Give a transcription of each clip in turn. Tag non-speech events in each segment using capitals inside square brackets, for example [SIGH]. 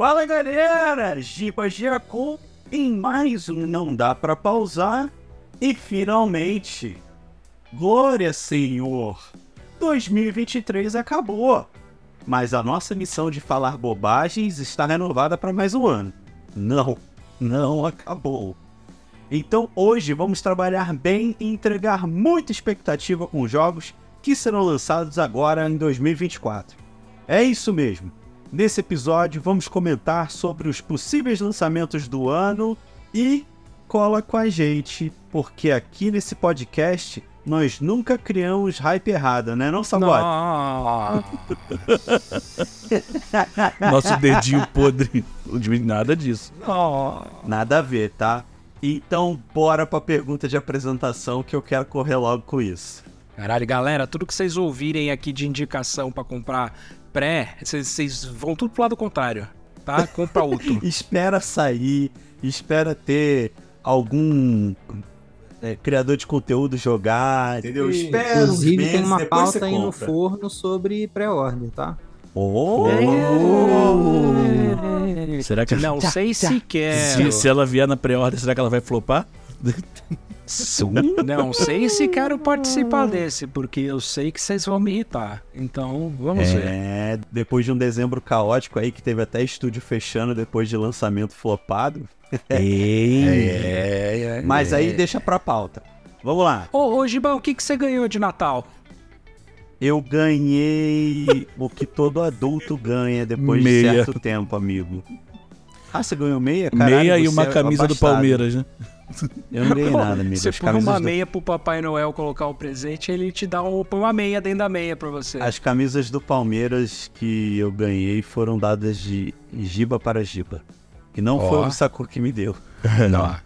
Fala galera, Giba em mais um Não Dá Pra Pausar e finalmente, glória Senhor, 2023 acabou, mas a nossa missão de falar bobagens está renovada para mais um ano. Não, não acabou. Então hoje vamos trabalhar bem e entregar muita expectativa com jogos que serão lançados agora em 2024. É isso mesmo. Nesse episódio vamos comentar sobre os possíveis lançamentos do ano e cola com a gente, porque aqui nesse podcast nós nunca criamos hype errada, né, não, Sabote? [LAUGHS] Nosso dedinho podre. Nada disso. Nada a ver, tá? Então, bora pra pergunta de apresentação que eu quero correr logo com isso. Caralho, galera, tudo que vocês ouvirem aqui de indicação para comprar pré, vocês vão tudo pro lado contrário, tá? Compra outro. [LAUGHS] espera sair, espera ter algum é, criador de conteúdo jogar, entendeu? Espera Inclusive meses, tem uma pauta aí no forno sobre pré-ordem, tá? Oh! É. Será que não sei se quer? Se, se ela vier na pré-ordem, será que ela vai flopar? [LAUGHS] Não sei se quero participar desse, porque eu sei que vocês vão me irritar. Então, vamos é, ver. É, depois de um dezembro caótico aí, que teve até estúdio fechando depois de lançamento flopado. [LAUGHS] Ei, é, é, Mas aí deixa pra pauta. Vamos lá. Ô, ô Gibão, o que, que você ganhou de Natal? Eu ganhei o que todo adulto ganha depois meia. de certo tempo, amigo. Ah, você ganhou meia? Caralho, meia e uma camisa do Palmeiras, né? [LAUGHS] Eu não ganhei nada, amigo. Você põe uma meia do... pro Papai Noel colocar o presente, ele te dá um, uma meia dentro da meia pra você. As camisas do Palmeiras que eu ganhei foram dadas de giba para giba. E não oh. foi o Sakura que me deu. [LAUGHS] não.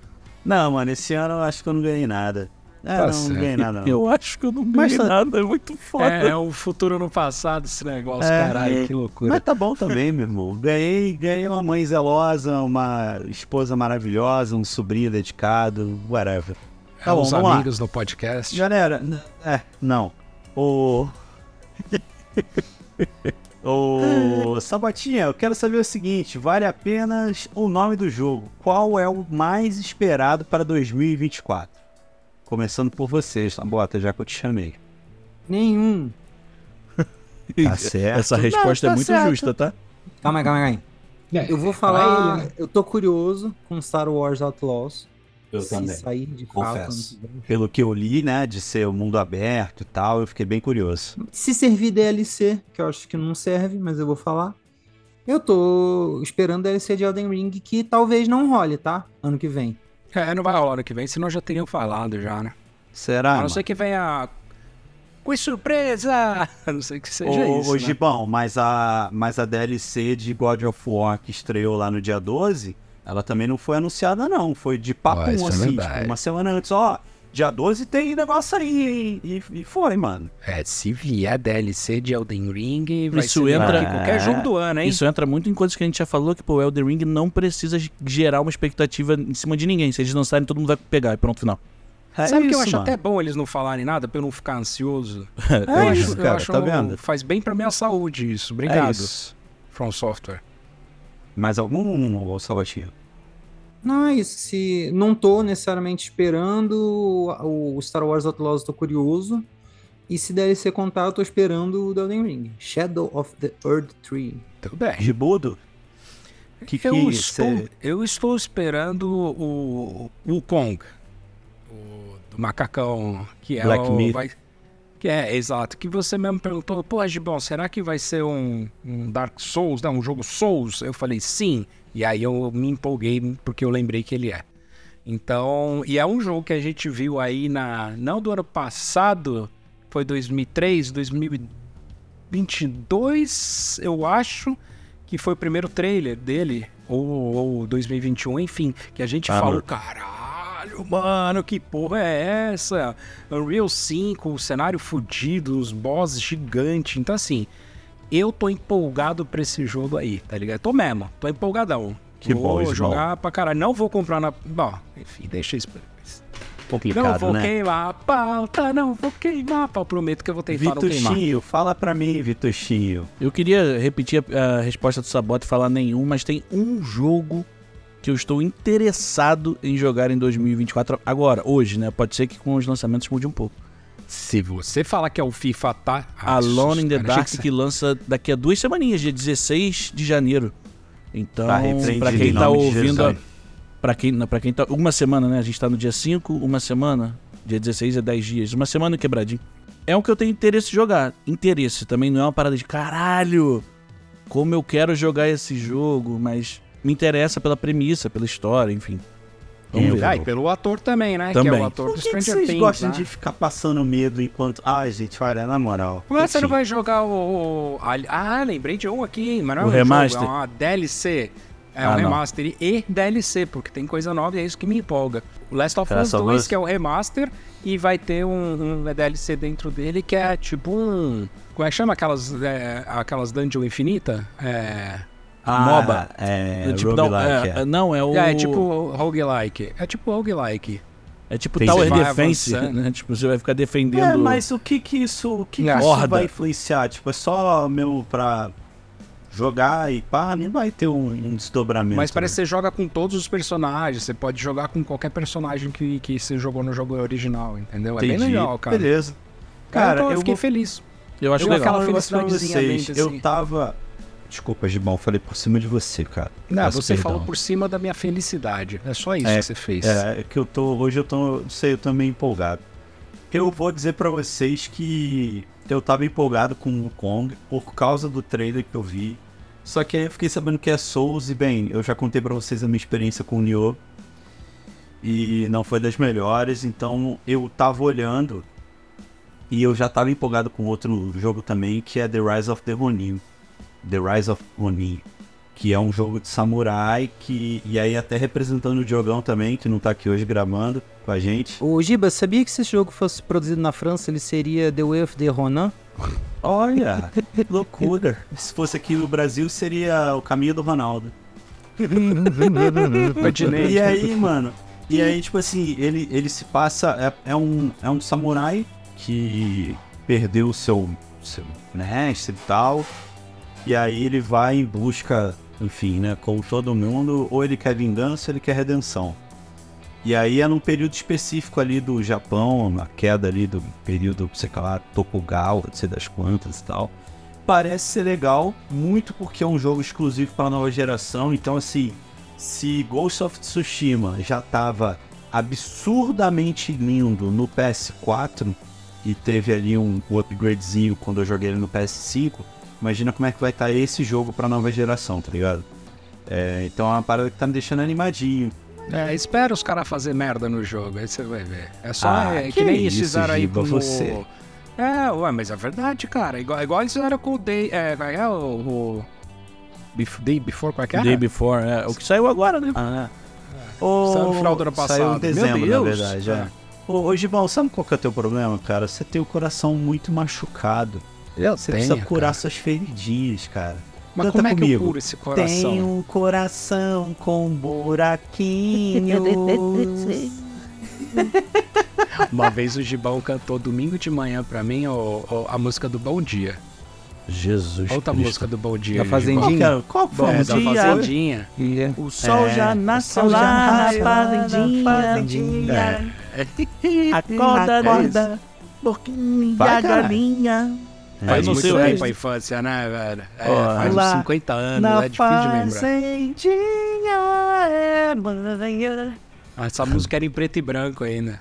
Não, mano, esse ano eu acho que eu não ganhei nada. É, tá não, não ganhei nada, não. Eu acho que eu não ganhei Mas, tá- nada, é muito foda. É, é o futuro no passado esse negócio, é, caralho, que loucura. Mas tá bom também, meu irmão. Ganhei, ganhei uma mãe zelosa, uma esposa maravilhosa, um sobrinho dedicado, whatever. Tá é, bom, os amigos lá. no podcast. Galera, é, não. O... [LAUGHS] Ô, Sabotinha, eu quero saber o seguinte: vale apenas o nome do jogo. Qual é o mais esperado para 2024? Começando por você, Sabota, já que eu te chamei. Nenhum. [LAUGHS] Tá certo. Essa resposta Não, tá é muito certo. justa, tá? Calma aí, calma aí. É, eu vou falar. Ele, né? Eu tô curioso com Star Wars Outlaws. Eu se também. sair de Confesso. Fato, Pelo que eu li, né, de ser o mundo aberto e tal, eu fiquei bem curioso. Se servir DLC, que eu acho que não serve, mas eu vou falar. Eu tô esperando DLC de Elden Ring, que talvez não role, tá? Ano que vem. É, não vai rolar ano que vem, senão já teriam falado já, né? Será? A não ser que venha com surpresa! A [LAUGHS] não sei que seja ô, isso. Ô, né? Gibão, mas a, mas a DLC de God of War que estreou lá no dia 12, ela também não foi anunciada, não. Foi de papo oh, assim, tipo, uma semana antes, ó. Dia 12 tem negócio aí, e, e foi, mano. É, se vier DLC de Elden Ring, vai isso ser entra, qualquer jogo do ano, hein? Isso entra muito em coisas que a gente já falou, que pô, o Elden Ring não precisa gerar uma expectativa em cima de ninguém. Se eles lançarem, todo mundo vai pegar e pronto, final. É Sabe que eu acho mano. até bom eles não falarem nada pra eu não ficar ansioso? [LAUGHS] É, eu isso, acho, cara, eu acho tá vendo? Faz bem pra minha saúde isso. Obrigado. É isso. From Software. Mais algum, Salvatinho? Não, é isso. Se não tô necessariamente esperando o Star Wars Outlaws, tô curioso. E se DLC contar, eu tô esperando o Elden Ring. Shadow of the Earth Tree. Tudo bem. Ribudo? Que que eu, estou, cê... eu estou esperando o, o Kong. O do macacão. Que é Black o. Vai, que é, exato. Que você mesmo perguntou, pô, Gibão, será que vai ser um, um Dark Souls, né, um jogo Souls? Eu falei, sim. E aí eu me empolguei porque eu lembrei que ele é. Então, e é um jogo que a gente viu aí na. Não do ano passado, foi 2003, 2022, eu acho, que foi o primeiro trailer dele, ou, ou 2021, enfim, que a gente ah, falou, caralho, mano, que porra é essa? Unreal 5, o cenário fudido, os bosses gigantes, então assim. Eu tô empolgado pra esse jogo aí, tá ligado? Tô mesmo, tô empolgadão. Que vou bom, jogar bom. pra caralho. Não vou comprar na. Bom, enfim, deixa isso pra depois. Não complicado, vou né? queimar a pauta, não vou queimar a pauta. Prometo que eu vou tentar não queimar. Vituchinho, fala pra mim, Vituchinho. Eu queria repetir a, a resposta do Sabota e falar nenhum, mas tem um jogo que eu estou interessado em jogar em 2024. Agora, hoje, né? Pode ser que com os lançamentos mude um pouco. Se você falar que é o FIFA, tá? Alone in the Dark, que que lança daqui a duas semaninhas, dia 16 de janeiro. Então, Tá em quem tá ouvindo. Pra quem, não, pra quem tá. Uma semana, né? A gente tá no dia 5, uma semana. Dia 16 é 10 dias. Uma semana quebradinho. É um que eu tenho interesse de jogar. Interesse também não é uma parada de caralho. Como eu quero jogar esse jogo, mas me interessa pela premissa, pela história, enfim. Vamos Eu- ver. Ah, e pelo ator também, né? Que é Também. o ator Por do que, que Stranger vocês Things. gostam né? de ficar passando medo enquanto. Ai, gente, olha, na moral. Ué, você não vai jogar o. o- Ah, lembrei de um aqui, mas não é O um remaster? Jogo, é uma DLC. É Ah, um não. remaster e DLC, porque tem coisa nova e é isso que me empolga. O Last of Us Last of 2, Us. que é o remaster, e vai ter um, um DLC dentro dele que é tipo um. Como é que chama aquelas, é, aquelas dungeon infinita? É. Ah, MOBA. É, tipo, não, roguelike, é, é. não, é o. É, tipo roguelike. É tipo roguelike. É tipo Tem- Tower Defense, né? Tipo, você vai ficar defendendo. É, mas o que que isso, o que que isso vai influenciar? Tipo, é só meu pra jogar e pá, não vai ter um, um desdobramento. Mas parece que né? você joga com todos os personagens. Você pode jogar com qualquer personagem que, que você jogou no jogo original, entendeu? É bem Entendi. legal, cara. Beleza. Cara, Cara, então eu, eu fiquei vou- feliz. Eu acho Eu legal. aquela felicidadezinha vocês. mente, assim. Eu tava. Desculpa, Gibão, falei por cima de você, cara. Não, Peço você perdão. falou por cima da minha felicidade. É só isso É, que você fez. É, é que eu tô. Hoje eu tô. Não sei, eu tô meio empolgado. Eu vou dizer pra vocês que eu tava empolgado com o Kong por causa do trailer que eu vi. Só que aí eu fiquei sabendo que é Souls e bem, eu já contei pra vocês a minha experiência com o Nioh. E não foi das melhores, então eu tava olhando e eu já tava empolgado com outro jogo também, que é The Rise of the Ronin. The Rise of Ronin, que é um jogo de samurai que e aí até representando o Diogão também, que não tá aqui hoje gravando com a gente. Ô, Giba, sabia que se esse jogo fosse produzido na França, ele seria The Way of the Ronin? [LAUGHS] Olha, que loucura. Se fosse aqui no Brasil, seria o caminho do Ronaldo. [LAUGHS] E aí, mano, e aí, tipo assim, ele, ele se passa. É, é um, é um samurai que perdeu o seu, seu mestre e tal. E aí ele vai em busca, enfim, né, como todo mundo, ou ele quer vingança ou ele quer redenção. E aí é num período específico ali do Japão, na queda ali do período, sei lá, Tokugawa, não sei das quantas e tal. Parece ser legal, muito porque é um jogo exclusivo para a nova geração, então assim, se Ghost of Tsushima já tava absurdamente lindo no PS4 e teve ali um upgradezinho quando eu joguei ele no PS5, imagina como é que vai estar esse jogo pra nova geração, tá ligado? É, então é uma parada que tá me deixando animadinho. É, espera os caras fazer merda no jogo, aí você vai ver. É só Ah, é, que, que nem eles isso, fizeram aí com você. o... É, ué, mas é verdade, cara. Igual, igual eles fizeram com o Day... É, qual é o... o... Bef- Day Before, qual é que é? Day Before, é. O que saiu agora, né? Ah, Saiu no final do ano Saiu passado. em Meu dezembro, na Deus. verdade, é. É. Ô, ô Gibão, sabe qual que é o teu problema, cara? Você tem o coração muito machucado. Eu Você tenho, precisa curar cara. suas feridinhas, cara. Mas Canta como é que eu comigo. curo esse coração? Tem um coração com buraquinhos. [LAUGHS] Uma vez o Gibão cantou domingo de manhã pra mim o- o- a música do Bom Dia. Jesus Outra Cristo. música do Bom Dia. Da. Fazendinha? qual, que É, a da música? Fazendinha. O sol É, já nasceu lá na fazendinha. fazendinha. Acorda, Acorda. acorda, porquinho Vai, e a cara. galinha. É, Faz não muito sei o tempo a infância, né, velho? É, Ó, faz uns lá 50 anos, na é difícil de lembrar. é. Essa música era em preto e branco ainda.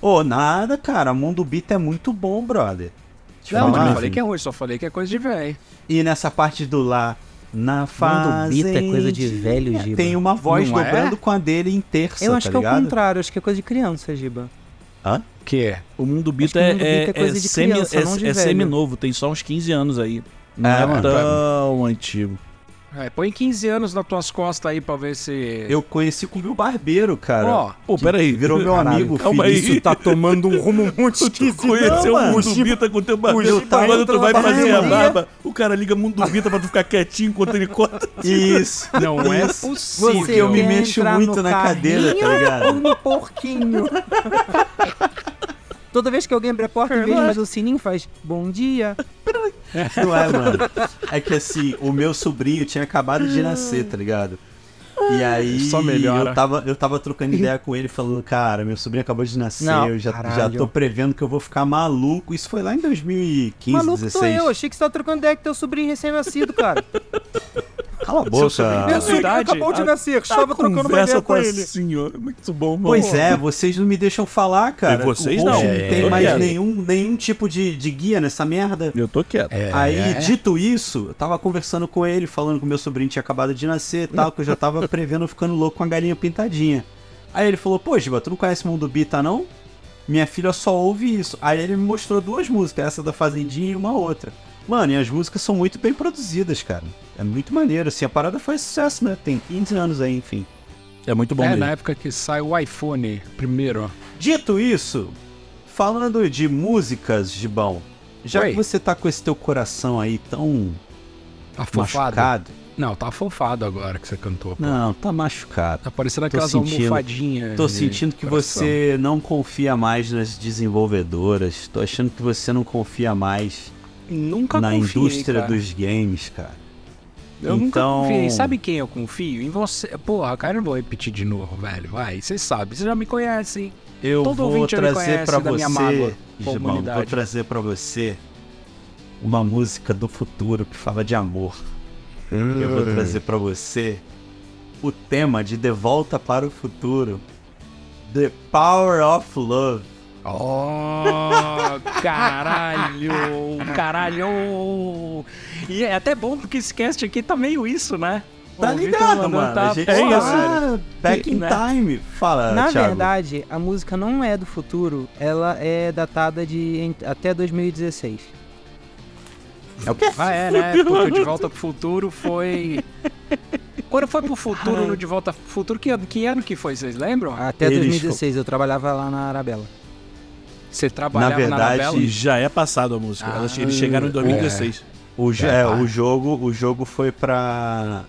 Ô, nada, cara. Mundo Beat é muito bom, brother. Deixa eu Não, eu falar. não falei que é ruim, só falei que é coisa de velho. E nessa parte do lá, na fazendinha... Beat é coisa de velho, Giba. Tem uma voz Não é? dobrando com a dele em terça, Eu acho tá que é o ligado? contrário, acho que é coisa de criança, Giba. Que é? O mundo Bita é, Mundo é, é é semi, criança, é, é semi-novo, tem só uns 15 anos aí. Não É, é, mano. tão antigo. É, põe 15 anos nas tuas costas aí pra ver se. Eu conheci com o meu barbeiro, cara. Ó, Pô, peraí. virou meu Caralho, amigo, calma filho. aí. Isso tá tomando um rumo muito [LAUGHS] Tu conheceu o mundo o Bita com teu barbeiro, tá quando tu vai fazer a barba, o cara liga Mundo Vita pra tu ficar quietinho enquanto ele conta. Isso. [LAUGHS] Não é Isso. possível. Você, eu me mexo muito na cadeira, tá ligado? no porquinho. [LAUGHS] Toda vez que alguém abre a porta, em vez de fazer o sininho, faz bom dia. [LAUGHS] Não é, mano. É que assim, o meu sobrinho tinha acabado de nascer, tá ligado? E aí Só melhora. eu tava, eu tava trocando ideia com ele, falando, cara, meu sobrinho acabou de nascer, Não, eu já, já tô prevendo que eu vou ficar maluco. Isso foi lá em 2015, Maluco 16. sou eu, achei que você tava trocando ideia com teu sobrinho recém-nascido, cara. Cala a boca. Meu é verdade. acabou de nascer, estava trocando uma ideia com com ele. senhora. Muito bom, mano. Pois é, vocês não me deixam falar, cara. E vocês O não. É, tem eu mais nenhum, nenhum tipo de, de guia nessa merda. Eu tô quieto. É. Aí, dito isso, eu tava conversando com ele, falando que meu sobrinho tinha acabado de nascer e tal, que eu já tava prevendo ficando louco com a galinha pintadinha. Aí ele falou, pô, Giba, tu não conhece Mundo Bita, não? Minha filha só ouve isso. Aí ele me mostrou duas músicas, essa da Fazendinha e uma outra. Mano, e as músicas são muito bem produzidas, cara. É muito maneiro, assim, a parada foi sucesso, né? Tem 15 anos aí, enfim. É muito bom É, mesmo. na época que sai o iPhone primeiro. Dito isso, falando de músicas, Gibão, já Oi. que você tá com esse teu coração aí tão Afofado. machucado... Não, tá afofado agora que você cantou. pô. Não, tá machucado. Tá parecendo Tô aquelas sentindo- almofadinhas. Tô sentindo que coração. você não confia mais nas desenvolvedoras. Tô achando que você não confia mais Nunca na confiei, indústria cara. dos games, cara. Eu nunca Então- confiei. Sabe quem eu confio? Em você. Porra, cara, eu não vou repetir de novo, velho. Vai, você sabe, você já me conhece. Eu Todo vou trazer minha você, mágoa Gibão, vou trazer pra você uma música do futuro que fala de amor. Eu vou trazer pra você o tema de De Volta para o Futuro. The Power of Love. Oh, caralho, caralho. E é até bom porque esse cast aqui tá meio isso, né? Tá ligado, mano? tá- a gente é tá isso. back in Né? time. Fala, Na Thiago. verdade, a música não é do futuro, ela é datada de até 2016. É o quê? Ah, é, né? [LAUGHS] Porque o De Volta pro Futuro foi. Quando foi pro futuro, no De Volta pro Futuro, que, ano- que ano que foi? Vocês lembram? Até Eles 2016, eu trabalhava lá na Arabella. Você trabalhava Na verdade, Anabela? E já é passado a música. Ah, Elas- Eles chegaram em 2016. O, jo- É, é, pá. o jogo, o jogo foi pra.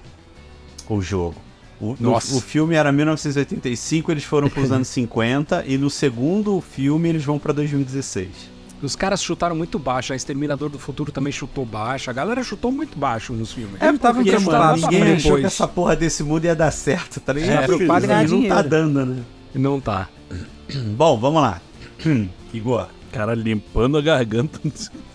O jogo. O, no- o filme era 1985, eles foram pros [LAUGHS] anos 50 e no segundo filme eles vão pra 2016. Os caras chutaram muito baixo, a Exterminador do Futuro também chutou baixo, a galera chutou muito baixo nos filmes. É, tava porque, mano, ninguém achou que essa porra desse mundo ia dar certo, tá ligado? É, E não tá dando, né? Não tá. Bom, vamos lá. Igor. Cara, limpando a garganta.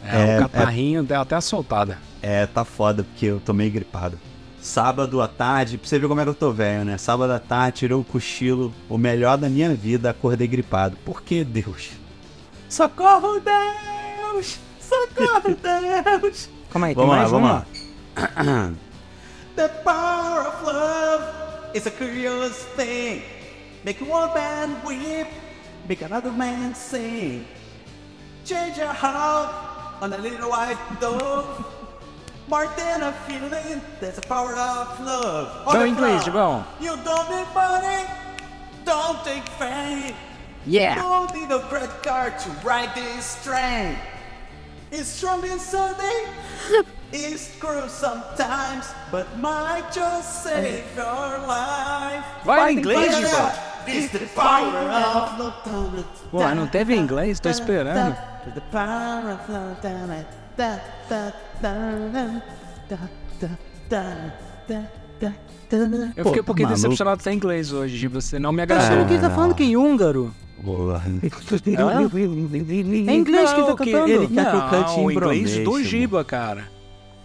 É, É, o catarrinho deu até a soltada. É, tá foda, porque eu tô meio gripado. Sábado à tarde, pra você ver como é que eu tô velho, né? Sábado à tarde, tirei um cochilo, o melhor da minha vida, acordei gripado. Por que, Deus? Socorro, Deus! Socorro, [LAUGHS] Deus! Calma aí, tem Vamos lá, mais vamos lá. [CLEARS THROAT] The power of love is a curious thing. Make one man weep, make another man sing. Change your heart on a little white dove. More than a feeling, there's a power of love. On Não, the floor. Gibão. You don't need money, don't take fame. Yeah! Don't need a credit card to ride this train. It's strong and Sunday. [LAUGHS] It's cruel sometimes, but might just save your life. Vai em inglês, Vai, It's the power of. Pô, não teve inglês? Tô esperando. Eu fiquei um pouquinho decepcionado sem inglês hoje, você não me agradou. Tá achando que ele tá falando que em húngaro? É inglês que ele tá cantando. Ele quer que eu cante em inglês do Giba, cara.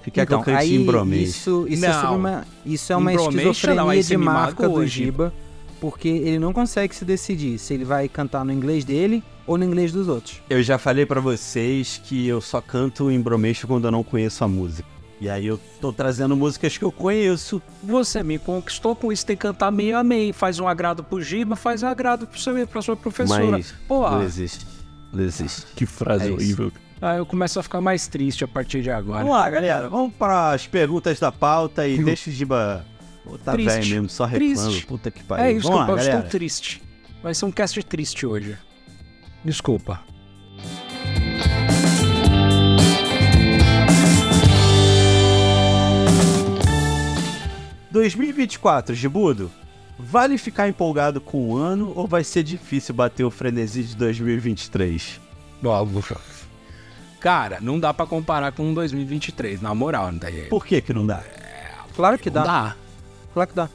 Que quer então, que eu cante em. Isso, isso, é, uma, isso é uma esquizofrenia não, de marca do Giba. Porque ele não consegue se decidir se ele vai cantar no inglês dele ou no inglês dos outros. Eu já falei pra vocês que eu só canto em bromeixo quando eu não conheço a música. E aí eu tô trazendo músicas que eu conheço. Você me conquistou com isso, tem que cantar meio a meio. Faz um agrado pro Giba, faz um agrado pro seu, pra sua professora. Mas Pô, não existe. Não existe. Que frase É isso. horrível. ah, eu começo a ficar mais triste a partir de agora. Vamos lá, galera. Vamos para as perguntas da pauta e deixa o Giba... Pô, tá velho mesmo, só reclama. Puta que pariu. É isso, Vamos desculpa, lá, eu galera. estou triste. Vai ser um cast triste hoje. Desculpa. ...2024, Gibudo, vale ficar empolgado com o ano ou vai ser difícil bater o frenesi de 2023? Cara, não dá para comparar com 2023, na moral, não tá. Por que que não dá? É, claro que dá. Não dá. Claro que dá.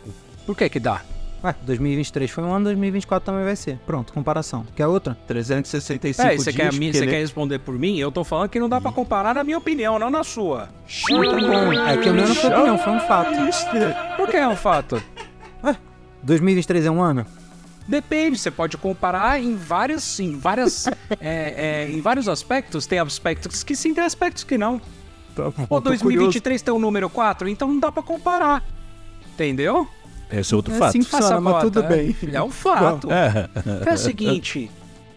Por que que dá? Ué, 2023 foi um ano, 2024 também vai ser. Pronto, comparação. Quer outra? 365 É, você dias. quer, a minha- você quer responder por mim? Eu tô falando que não dá pra comparar na minha opinião, não na sua. Muito bom. É que o meu não foi opinião, foi um fato. Por que é um fato? 2023 é um ano? Depende, você pode comparar em várias, em várias, [LAUGHS] é, é, em vários aspectos. Tem aspectos que sim, tem aspectos que não. Pô, 2023 tem o número 4, então não dá pra comparar. Entendeu? Esse é outro É fato. assim funciona, mas bota, tudo é. bem. É um fato. É. É o seguinte,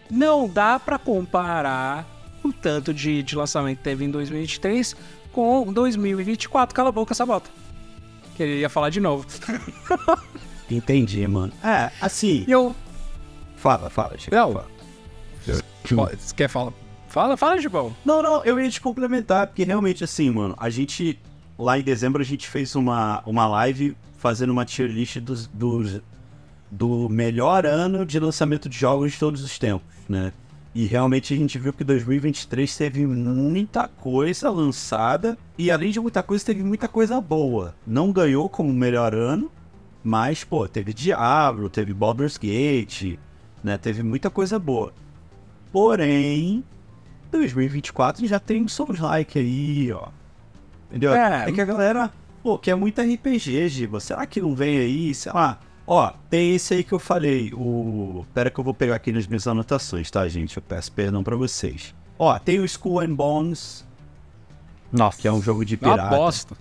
não dá pra comparar o tanto de, de lançamento que teve em 2023 com 2024. Cala a boca, essa bota. Que ele ia falar de novo. [LAUGHS] Entendi, mano. É, assim. Eu... Fala, fala, Chico. Não. fala. Você quer falar? Fala, fala, Gibão. Não, não, eu ia te complementar, porque realmente, assim, mano, a gente. Lá em dezembro a gente fez uma, uma live fazendo uma tier list dos, dos, do melhor ano de lançamento de jogos de todos os tempos, né? E realmente a gente viu que 2023 teve muita coisa lançada e além de muita coisa, teve muita coisa boa. Não ganhou como melhor ano, mas, pô, teve Diablo, teve Baldur's Gate, né? Teve muita coisa boa. Porém, 2024 já tem um Souls-like aí, ó. Entendeu? É. É. que a galera, pô, quer muito RPG, Giba. Será que não vem aí, sei lá? Ó, tem esse aí que eu falei, o... Pera que eu vou pegar aqui nas minhas anotações, tá, gente? Eu peço perdão pra vocês. Ó, tem o Skull and Bones, Nossa. que é um jogo de É uma pirata. bosta.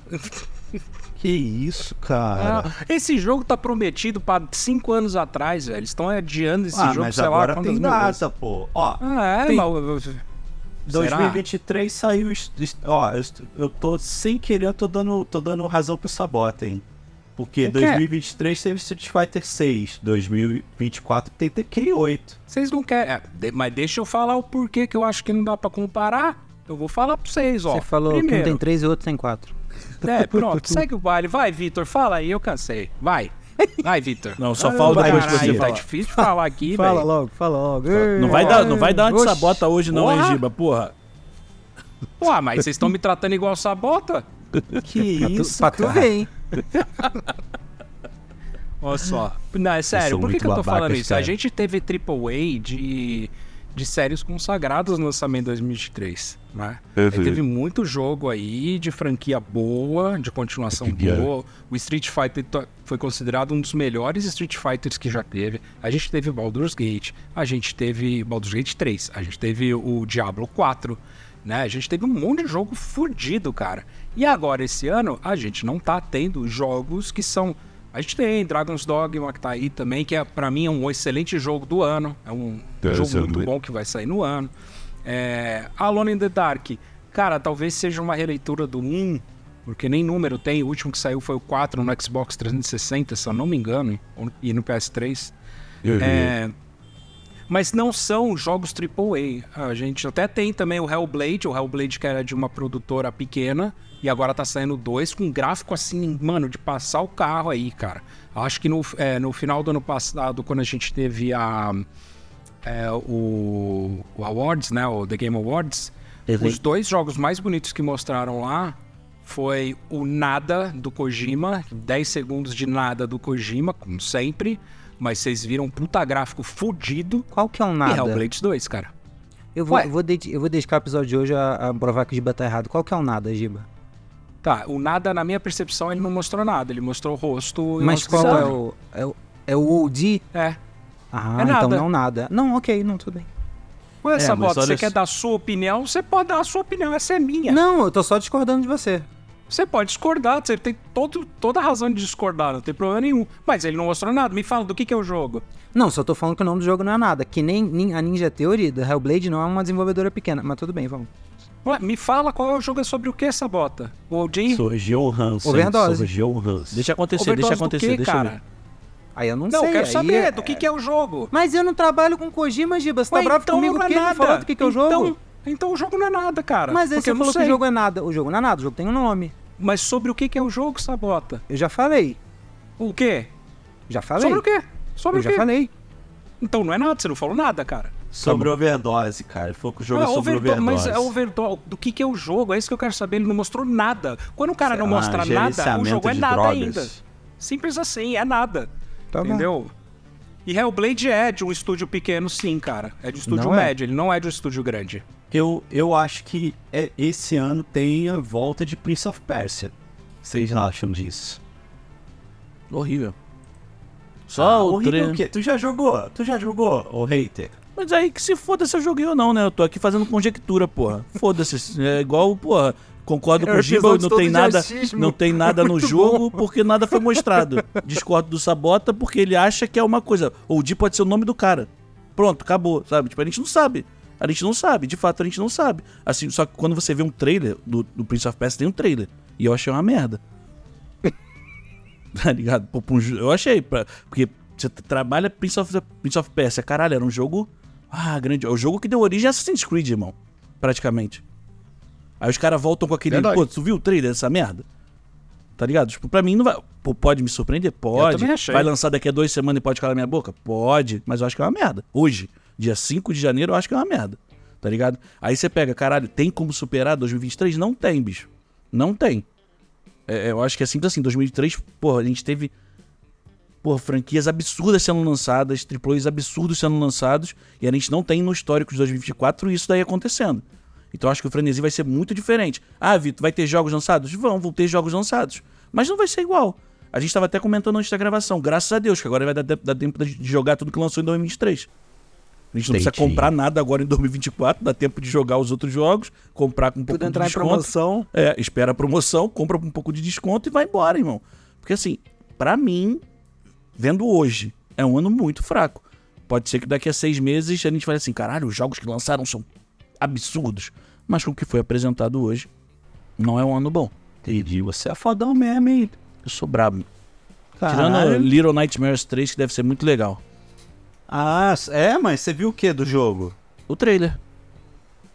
Que isso, cara? Ah, esse jogo tá prometido pra cinco anos atrás, velho. Eles estão adiando esse Ah, jogo, mas sei lá, agora quantas tem data, pô. Ó, Ah, é, Tem- mas... Será? 2023 saiu. Ó, eu, tô sem querer, eu tô dando, tô dando razão pro Sabota, hein? Porque O quê? 2023 teve Street Fighter 6, 2024 tem Tekken 8. Vocês não querem... é, de- mas deixa eu falar o porquê que eu acho que não dá pra comparar. Eu vou falar pra vocês, ó. Você falou que um Primeiro, tem três e o outro tem quatro. É, pronto, segue o baile. Vai, Vitor, fala aí, eu cansei. Vai. [LAUGHS] Vai, Vitor. Não, só fala depois que você tá difícil de falar aqui, [LAUGHS] Fala velho. logo, fala logo. Não vai dar, não vai dar uma de sabota hoje não, hein, Porra. Giba, porra. Pô, mas vocês estão me tratando igual sabota? Que [LAUGHS] Pra tu, isso, pra tu cara? hein? Olha só. Não, é sério, por que, que eu tô babaca, falando isso? A cara. gente teve AAA de, de séries consagradas no lançamento de 2023, né? Aí teve muito jogo aí de franquia boa, de continuação boa. O Street Fighter foi considerado um dos melhores Street Fighters que já teve. A gente teve Baldur's Gate, a gente teve Baldur's Gate 3, a gente teve o Diablo 4, né? A gente teve um monte de jogo fudido, cara. E agora, esse ano, a gente não tá tendo jogos que são. A gente tem Dragon's Dogma que tá aí também, que é, pra mim é um excelente jogo do ano. É um jogo muito bom que vai sair no ano. É, Alone in the Dark, cara, talvez seja uma releitura do 1, porque nem número tem. O último que saiu foi o 4 no Xbox 360, se eu não me engano, e no PS3. É, mas não são jogos AAA. A gente até tem também o Hellblade, o Hellblade que era de uma produtora pequena, e agora tá saindo dois com gráfico assim, mano, de passar o carro aí, cara. Acho que no, é, no final do ano passado, quando a gente teve a, é, o, o Awards, né, o The Game Awards, os dois jogos mais bonitos que mostraram lá foi o Nada do Kojima, 10 segundos de Nada do Kojima, como sempre, mas vocês viram um puta gráfico fudido Qual que é um e nada? Hellblade 2, cara. Eu vou, eu, vou dedi- eu vou dedicar o episódio de hoje a, a provar que o Giba tá errado. Qual que é um nada, Giba? Tá, o Nada, na minha percepção, ele não mostrou nada, ele mostrou o rosto e Mas qual é o, é o... É o OD? É. Ah, É então nada. não nada. Não, ok, não, tudo bem. Ué, É, Sabota, você quer dar a sua opinião? Você pode dar a sua opinião, essa é minha. Não, eu tô só discordando de você. Você pode discordar, você tem todo, toda a razão de discordar, não tem problema nenhum. Mas ele não mostrou nada. Me fala do que, que é o jogo. Não, só tô falando que o nome do jogo não é nada. Que nem a Ninja Theory da Hellblade não é uma desenvolvedora pequena. Mas tudo bem, vamos. Ué, me fala qual é o jogo é sobre o que, Sabota? O OG? Sou Geon Hansen. Overdose. Sou Geon Hansen. Deixa acontecer, Overdose deixa do acontecer, quê, deixa eu ver. cara? Aí eu não, Não, sei. eu quero aí saber é- do que, que é o jogo. Mas eu não trabalho com Kojima, Giba. Você tá Ué, bravo então comigo não é porque ele nada. falou do que, que é o jogo? Então, então o jogo não é nada, cara. Mas aí Porque você eu não falou que sei. o jogo é nada. O jogo não é nada, o jogo tem um nome. Mas sobre o que, que é o jogo, Sabota? Eu já falei. O quê? Já falei. Sobre o quê? Sobre Eu o já quê? falei. Então não é nada, você não falou nada, cara. Sobre overdose, cara. Ele falou que o jogo Ah, é sobre overdo- overdose. Mas é overdose. Do que, que é o jogo? É isso que eu quero saber. Ele não mostrou nada. Quando o cara Sei não lá, mostra nada, o jogo é nada drogas. ainda. Simples assim, é nada. Tá bom. entendeu? E Hellblade é de um estúdio pequeno, sim, cara. É de um estúdio Não é. médio, ele não é de um estúdio grande. Eu, eu acho que é- esse ano tem a volta de Prince of Persia. Vocês acham disso? Horrível. Só Ah, o horrível treino. o quê? Tu já jogou? Tu já jogou, ô hater? Mas aí que se foda se eu joguei ou não, né? Eu tô aqui fazendo conjectura, porra. Foda-se. É igual, porra. Concordo É com o Giba, não tem nada, não tem nada no [LAUGHS] jogo porque nada foi mostrado. Discordo do Sabota porque ele acha que é uma coisa. Ou o Di pode ser o nome do cara. Pronto, acabou, sabe? Tipo, a gente não sabe. A gente não sabe, de fato a gente não sabe. Assim, só que quando você vê um trailer do, do Prince of Persia, tem um trailer. E eu achei uma merda. [LAUGHS] tá ligado? Eu achei, porque você trabalha Prince of, Prince of Persia, caralho, era um jogo. Ah, grande. É o jogo que deu origem a Assassin's Creed, irmão. Praticamente. Aí os caras voltam com aquele. Verdade. Pô, tu viu o trailer dessa merda? Tá ligado? Tipo, pra mim não vai. Pô, pode me surpreender? Pode. Vai lançar daqui a duas semanas e pode calar minha boca? Pode. Mas eu acho que é uma merda. Hoje, dia 5 de janeiro, eu acho que é uma merda. Tá ligado? Aí você pega, caralho, tem como superar 2023? Não tem, bicho. Não tem. É, eu acho que é simples assim. 2023, porra, a gente teve. Porra, franquias absurdas sendo lançadas, triplos absurdos sendo lançados, e a gente não tem no histórico de 2024 isso daí acontecendo. Então eu acho que o frenesi vai ser muito diferente. Ah, Vitor, vai ter jogos lançados? Vão, vão ter jogos lançados. Mas não vai ser igual. A gente estava até comentando antes da gravação, graças a Deus, que agora vai dar, dar tempo de jogar tudo que lançou em 2023. A gente não precisa comprar nada agora em 2024, dá tempo de jogar os outros jogos, comprar com um pouco Tudo de entrar em desconto. promoção. É, espera a promoção, compra com um pouco de desconto e vai embora, irmão. Porque assim, pra mim, vendo hoje, é um ano muito fraco. Pode ser que daqui a seis meses a gente fale assim, caralho, os jogos que lançaram são absurdos. Mas com o que foi apresentado hoje, não é um ano bom. Entendi. Você é fodão mesmo, hein? Eu sou brabo. Caralho. Tirando Little Nightmares 3, que deve ser muito legal. Ah, é? Mas você viu o que do jogo? O trailer.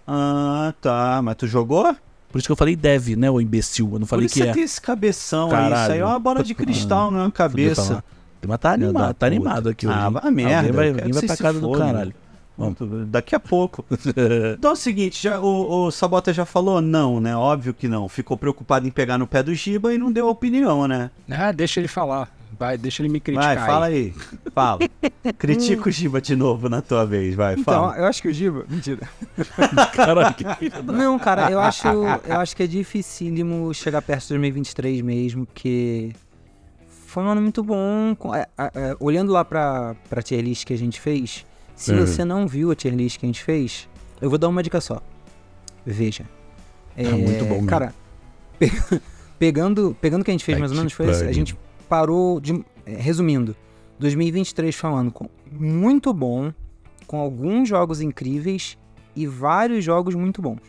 Ah, tá. Mas tu jogou? Por isso que eu falei deve, né, ô imbecil. Eu não falei Por isso que você é. tem esse cabeção aí. Caralho. Isso aí é uma bola de cristal, não é uma cabeça. Mas tá animado, tá puta. animado aqui hoje. Ah, vai merda, Alguém vai, alguém vai pra casa do caralho. Vamos. Daqui a pouco. [LAUGHS] então é o seguinte, já, o, o Sabota já falou não, né? Óbvio que não. Ficou preocupado em pegar no pé do Giba e não deu opinião, né? Ah, deixa ele falar. Vai, deixa ele me criticar. Vai, fala aí. Fala. [LAUGHS] Critica o Giba de novo na tua vez, vai, Então, fala. eu acho que o Giba. Mentira. [LAUGHS] Caralho, que filho Não, cara, eu acho, eu acho que é dificílimo chegar perto de 2023 mesmo, porque foi um ano muito bom. É, é, é, olhando lá pra, pra tier list que a gente fez, se Uhum. você não viu a tier list que a gente fez, eu vou dar uma dica só. Veja. É, muito bom mesmo. Cara, pe- [LAUGHS] pegando, pegando o que a gente fez Ai, mais ou menos, foi assim, a gente parou de. resumindo, 2023 foi um ano com- muito bom, com alguns jogos incríveis e vários jogos muito bons.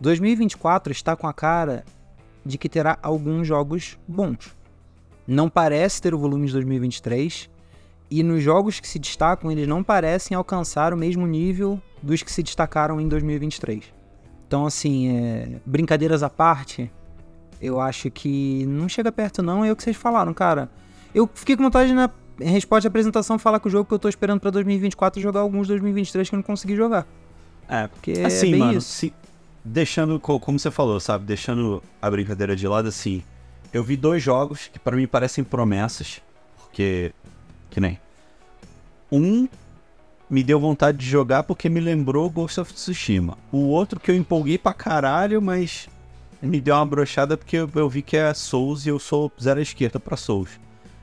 2024 está com a cara de que terá alguns jogos bons. Não parece ter o volume de 2023 e nos jogos que se destacam eles não parecem alcançar o mesmo nível dos que se destacaram em 2023. Então assim, é, brincadeiras à parte, eu acho que não chega perto não, é o que vocês falaram, cara. Eu fiquei com vontade na resposta à apresentação falar que o jogo que eu tô esperando pra 2024 é jogar alguns 2023 que eu não consegui jogar. É, Porque assim, é bem mano, isso. se- deixando, co- como você falou, sabe, deixando a brincadeira de lado, assim, eu vi dois jogos que pra mim parecem promessas, porque, que nem, um me deu vontade de jogar porque me lembrou Ghost of Tsushima, o outro que eu empolguei pra caralho, mas me deu uma brochada porque eu, eu vi que é Souls e eu sou zero à esquerda pra Souls.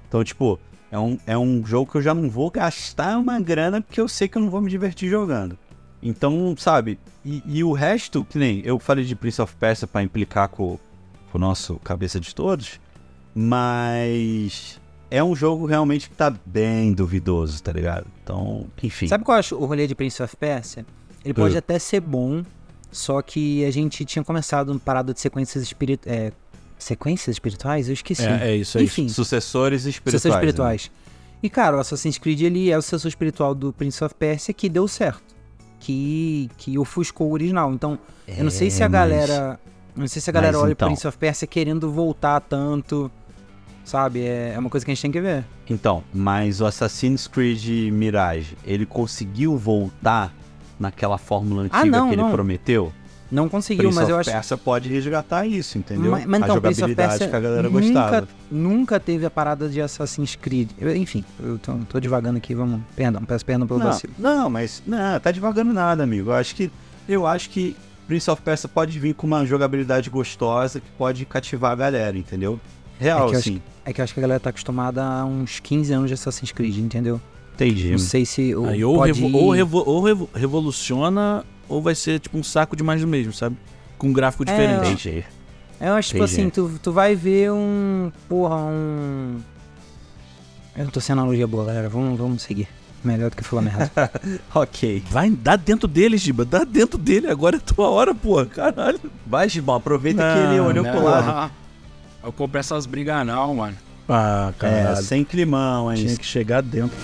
Então, tipo, é um, é um jogo que eu já não vou gastar uma grana porque eu sei que eu não vou me divertir jogando. Então, sabe, e, e o resto, que nem eu falei de Prince of Persia pra implicar com o nosso cabeça de todos, mas é um jogo realmente que tá bem duvidoso, tá ligado? Então, enfim. Sabe qual eu acho o rolê de Prince of Persia? Ele pode Uh. até ser bom, só que a gente tinha começado uma parada de sequências espirituais. sequências espirituais? Eu esqueci. É, é isso, é Enfim, Sucessores espirituais. sucessores né? espirituais. E cara, o Assassin's Creed ele é o sucessor espiritual do Prince of Persia que deu certo. Que, que ofuscou o original. Então, eu não sei se a É, mas- galera. eu Não sei se a galera mas olha então. o Prince of Persia querendo voltar tanto. sabe? É, é uma coisa que a gente tem que ver. Então, mas o Assassin's Creed Mirage, ele conseguiu voltar naquela fórmula antiga Ah, não, que ele não. prometeu? Não conseguiu, Prince mas eu acho Persia pode resgatar isso, entendeu? Mas, mas então, a jogabilidade que a galera nunca, gostava. nunca teve a parada de Assassin's Creed. Eu- enfim, eu tô, tô devagando aqui, vamos. Perdão, peço perdão pelo Não, vacilo. não, mas não, tá devagando nada, amigo. Eu acho que eu acho que Prince of Persia pode vir com uma jogabilidade gostosa que pode cativar a galera, entendeu? Real, É que eu assim. É que eu acho que a galera tá acostumada a uns 15 anos de Assassin's Creed, entendeu? Entendi. Não sei se o Aí ou, pode revo- ir- ou, revo- ou revo- revoluciona, ou vai ser tipo um saco de mais do mesmo, sabe? Com um gráfico É, diferente. Entendi. Eu acho, tipo assim, tu, tu vai ver um. Porra, um. Eu não tô sem analogia boa, galera. Vamos, vamos seguir. Melhor do que falar merda. [LAUGHS] Ok. Vai, dá dentro dele, Giba. Dá dentro dele. Agora é tua hora, porra. Caralho. Vai, Gibão, aproveita Não, que ele olhou Não, pro lado. ah, Eu comprei essas brigas não, mano. Ah, É, caralho. sem climão, hein? Tinha que chegar dentro.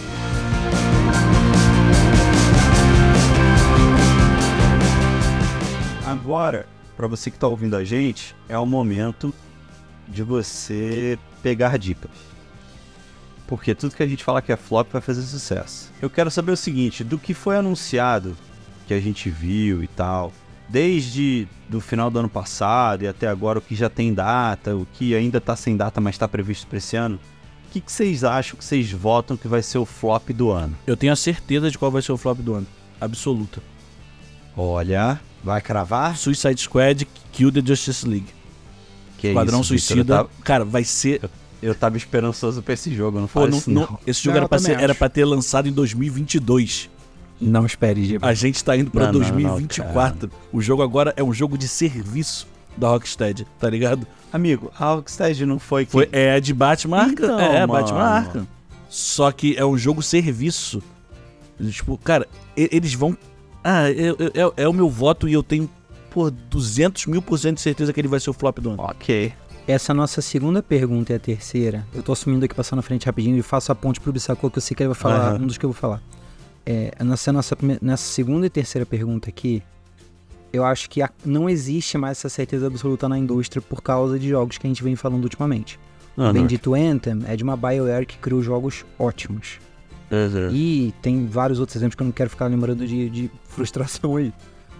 Agora, pra você que tá ouvindo a gente, é o momento de você pegar dicas. Porque tudo que a gente fala que é flop vai fazer sucesso. Eu quero saber o seguinte, do que foi anunciado, que a gente viu e tal, desde do final do ano passado e até agora, o que já tem data, o que ainda tá sem data, mas tá previsto pra esse ano, o que, que vocês acham, que vocês votam que vai ser o flop do ano? Eu tenho a certeza de qual vai ser o flop do ano. Absoluta. Olha, vai cravar? Suicide Squad Kill the Justice League. Que Esquadrão isso, Suicida. Tava, Cara, vai ser. Eu tava esperançoso pra esse jogo, não Pô, faz não- isso não- não. esse jogo Não, era, pra ser- era pra ter lançado em 2022. não espere, Giba. A gente tá indo pra Não, não, não, 2024. o jogo agora é um jogo de serviço da Rocksteady, tá ligado? Amigo, a Rocksteady não foi que... Foi, é de Batman Arkham. Então, é, mano. Batman Arkham. Só que é um jogo serviço. Tipo, cara, eles vão. Ah, eu- eu- é, é o meu voto e eu tenho, pô, 200 mil por cento de certeza que ele vai ser o flop do ano. Ok. Essa é a nossa segunda pergunta e a terceira. Eu tô assumindo aqui, passando na frente rapidinho e faço a ponte pro Bissacô, que eu sei que ele vai falar, Aham. um dos que eu vou falar. É, nessa, nossa, nessa segunda e terceira pergunta aqui, eu acho que não existe mais essa certeza absoluta na indústria por causa de jogos que a gente vem falando ultimamente. O Uhum. Bendito Anthem é de uma BioWare que criou jogos ótimos. Uhum. E tem vários outros exemplos que eu não quero ficar lembrando de, de frustração aí.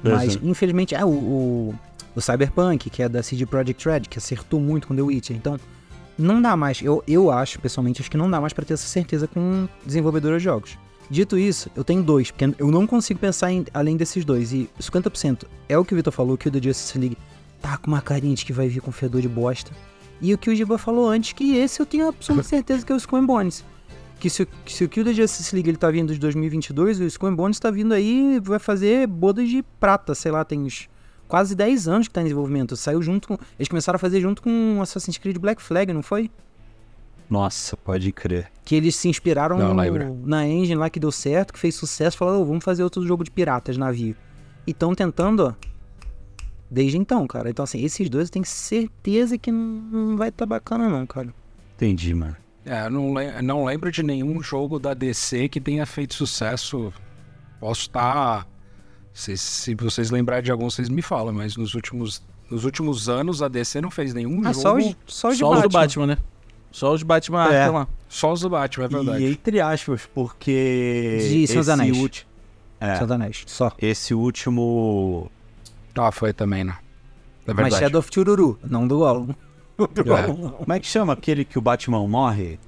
Mas, infelizmente, é o, o, o Cyberpunk, que é da CD Projekt Red, que acertou muito com The Witcher. Então, não dá mais. Eu, eu acho, pessoalmente, acho que não dá mais pra ter essa certeza com desenvolvedores de jogos. Dito isso, eu tenho dois, porque eu não consigo pensar em além desses dois. E 50% é o que o Vitor falou, que o The Justice League tá com uma carinha de que vai vir com fedor de bosta. E o que o Giba falou antes, que esse eu tenho absoluta [LAUGHS] certeza que é o and Bones. Que se, o- que se o Kill the Justice League ele tá vindo de 2022, o and Bones tá vindo aí vai fazer bodas de prata, sei lá, tem uns quase 10 anos que tá em desenvolvimento. Saiu junto com... Eles começaram a fazer junto com Assassin's Creed Black Flag, não foi? Nossa, pode crer. Que eles se inspiraram Não, no- lembro. na engine lá que deu certo, que fez sucesso, falaram, "Ô, vamos fazer outro jogo de piratas, navio. E tão tentando, ó, desde então, cara. Então, assim, esses dois eu tenho certeza que não, não vai tá bacana não, cara. Entendi, mano. É, eu não, le- não lembro de nenhum jogo da DC que tenha feito sucesso. Posso estar. Se, se vocês lembrarem de algum, vocês me falam, mas nos últimos, nos últimos anos a DC não fez nenhum Ah, jogo. só os, só os Só os Batman. do Batman, né? Só os Batman É. Lá. Só os do Batman, é verdade. E entre aspas, porque... De esse Anéis. ulti- É, dos Anéis, só. esse último... Ah, foi também, né? É Mas verdade. Shadow of Chururu, não do Gollum. [LAUGHS] É. Como é que chama aquele que o Batman morre?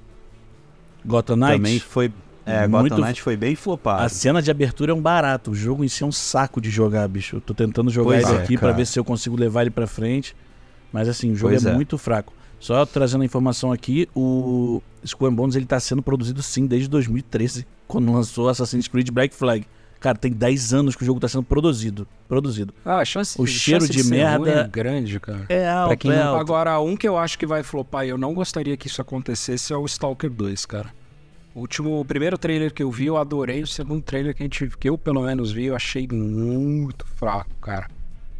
Gotham Knights. Também foi... É, Muito- Gotham Knight foi bem flopado. A cena de abertura é um barato. O jogo em si é um saco de jogar, bicho. Eu tô tentando jogar Pois ele é, aqui pra cara. ver se eu consigo levar ele pra frente. Mas assim, o jogo Pois é, é. muito fraco. Só trazendo a informação aqui, o Skull and Bones ele tá sendo produzido sim desde 2013, quando lançou Assassin's Creed Black Flag. Cara, tem 10 anos que o jogo tá sendo produzido. Produzido. Ah, a chance, O a cheiro chance de ser merda- ruim é grande, cara. É alto, quem é não- alto. Agora, um que eu acho que vai flopar e eu não gostaria que isso acontecesse é o Stalker 2, cara. O último, o primeiro trailer que eu vi, eu adorei. O segundo trailer que, a gente, que eu, pelo menos, vi, eu achei muito fraco, cara.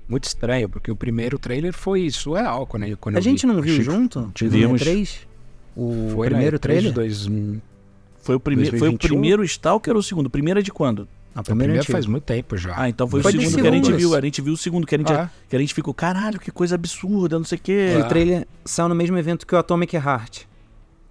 Muito estranho, porque o primeiro trailer foi surreal quando, eu- quando A eu gente vi. não viu Achei- junto? E3? O Foi primeiro E3 trailer? de dois, Foi o, prime... foi o 2021? primeiro Stalker ou o segundo? O primeiro é de quando? Não, o primeiro, primeiro antigo. faz muito tempo já. Ah, então foi, Foi o segundo que a gente viu. A gente viu o segundo, que a gente, Ah, que a gente ficou, caralho, que coisa absurda, não sei o quê. O trailer saiu no mesmo evento que o Atomic Heart.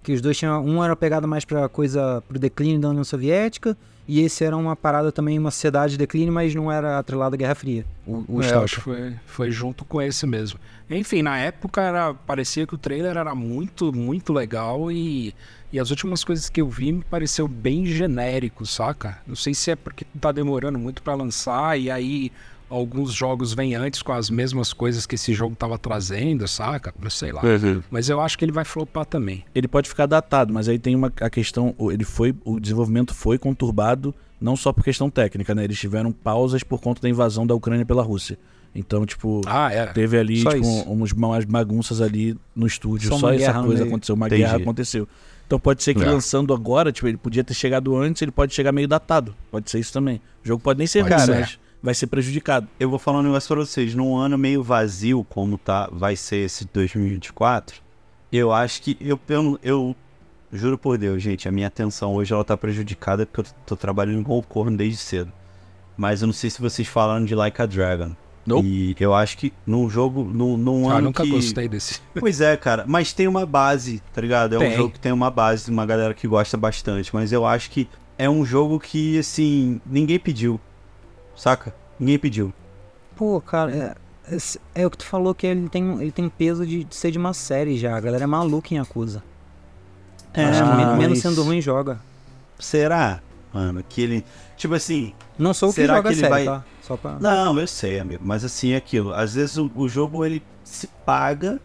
Que os dois tinham. Um era pegado mais pra coisa. pro declínio da União Soviética. E esse era uma parada também, uma sociedade de declínio, mas não era atrelado à Guerra Fria. O, o É, acho que foi, foi junto com esse mesmo. Enfim, na época era, parecia que o trailer era muito, muito legal e, e as últimas coisas que eu vi me pareceu bem genérico, saca? Não sei se é porque tá demorando muito pra lançar e aí alguns jogos vêm antes com as mesmas coisas que esse jogo tava trazendo, saca? Não sei lá. Mas eu acho que ele vai flopar também. Ele pode ficar datado, mas aí tem uma a questão, o- ele foi, o desenvolvimento foi conturbado não só por questão técnica, né? Eles tiveram pausas por conta da invasão da Ucrânia pela Rússia. Então, tipo, Ah, era. teve ali Só tipo, umas bagunças ali no estúdio, Só só, essa coisa meio. aconteceu, uma Entendi. guerra aconteceu. Então pode ser que É. lançando agora, tipo, ele podia ter chegado antes, ele pode chegar meio datado. Pode ser isso também. O jogo pode nem ser Pode ruim, ser. mas vai ser prejudicado. Eu vou falar um negócio pra vocês. Num ano meio vazio, como tá, vai ser esse 2024, eu acho que. Eu, eu, eu juro por Deus, gente, a minha atenção hoje ela tá prejudicada porque eu tô trabalhando com o corno desde cedo. Mas eu não sei se vocês falaram de Like a Dragon. Nope. E eu acho que num jogo, num, num Ah, ano nunca que... gostei desse. [LAUGHS] Pois é, cara. Mas tem uma base, tá ligado? É Tem. um jogo que tem uma base, uma galera que gosta bastante. Mas eu acho que é um jogo que, assim, ninguém pediu. Saca? Ninguém pediu. Pô, cara, é, é o que tu falou que ele tem, ele tem peso de, de ser de uma série já. A galera é maluca em Yakuza. É, Acho que men- menos mas sendo ruim joga. Será, mano, que ele. Tipo assim. Não sou o que Será joga que ele série, vai- tá? Só pra... Não, eu sei, amigo. Mas assim é aquilo. Às vezes o, o jogo ele se paga.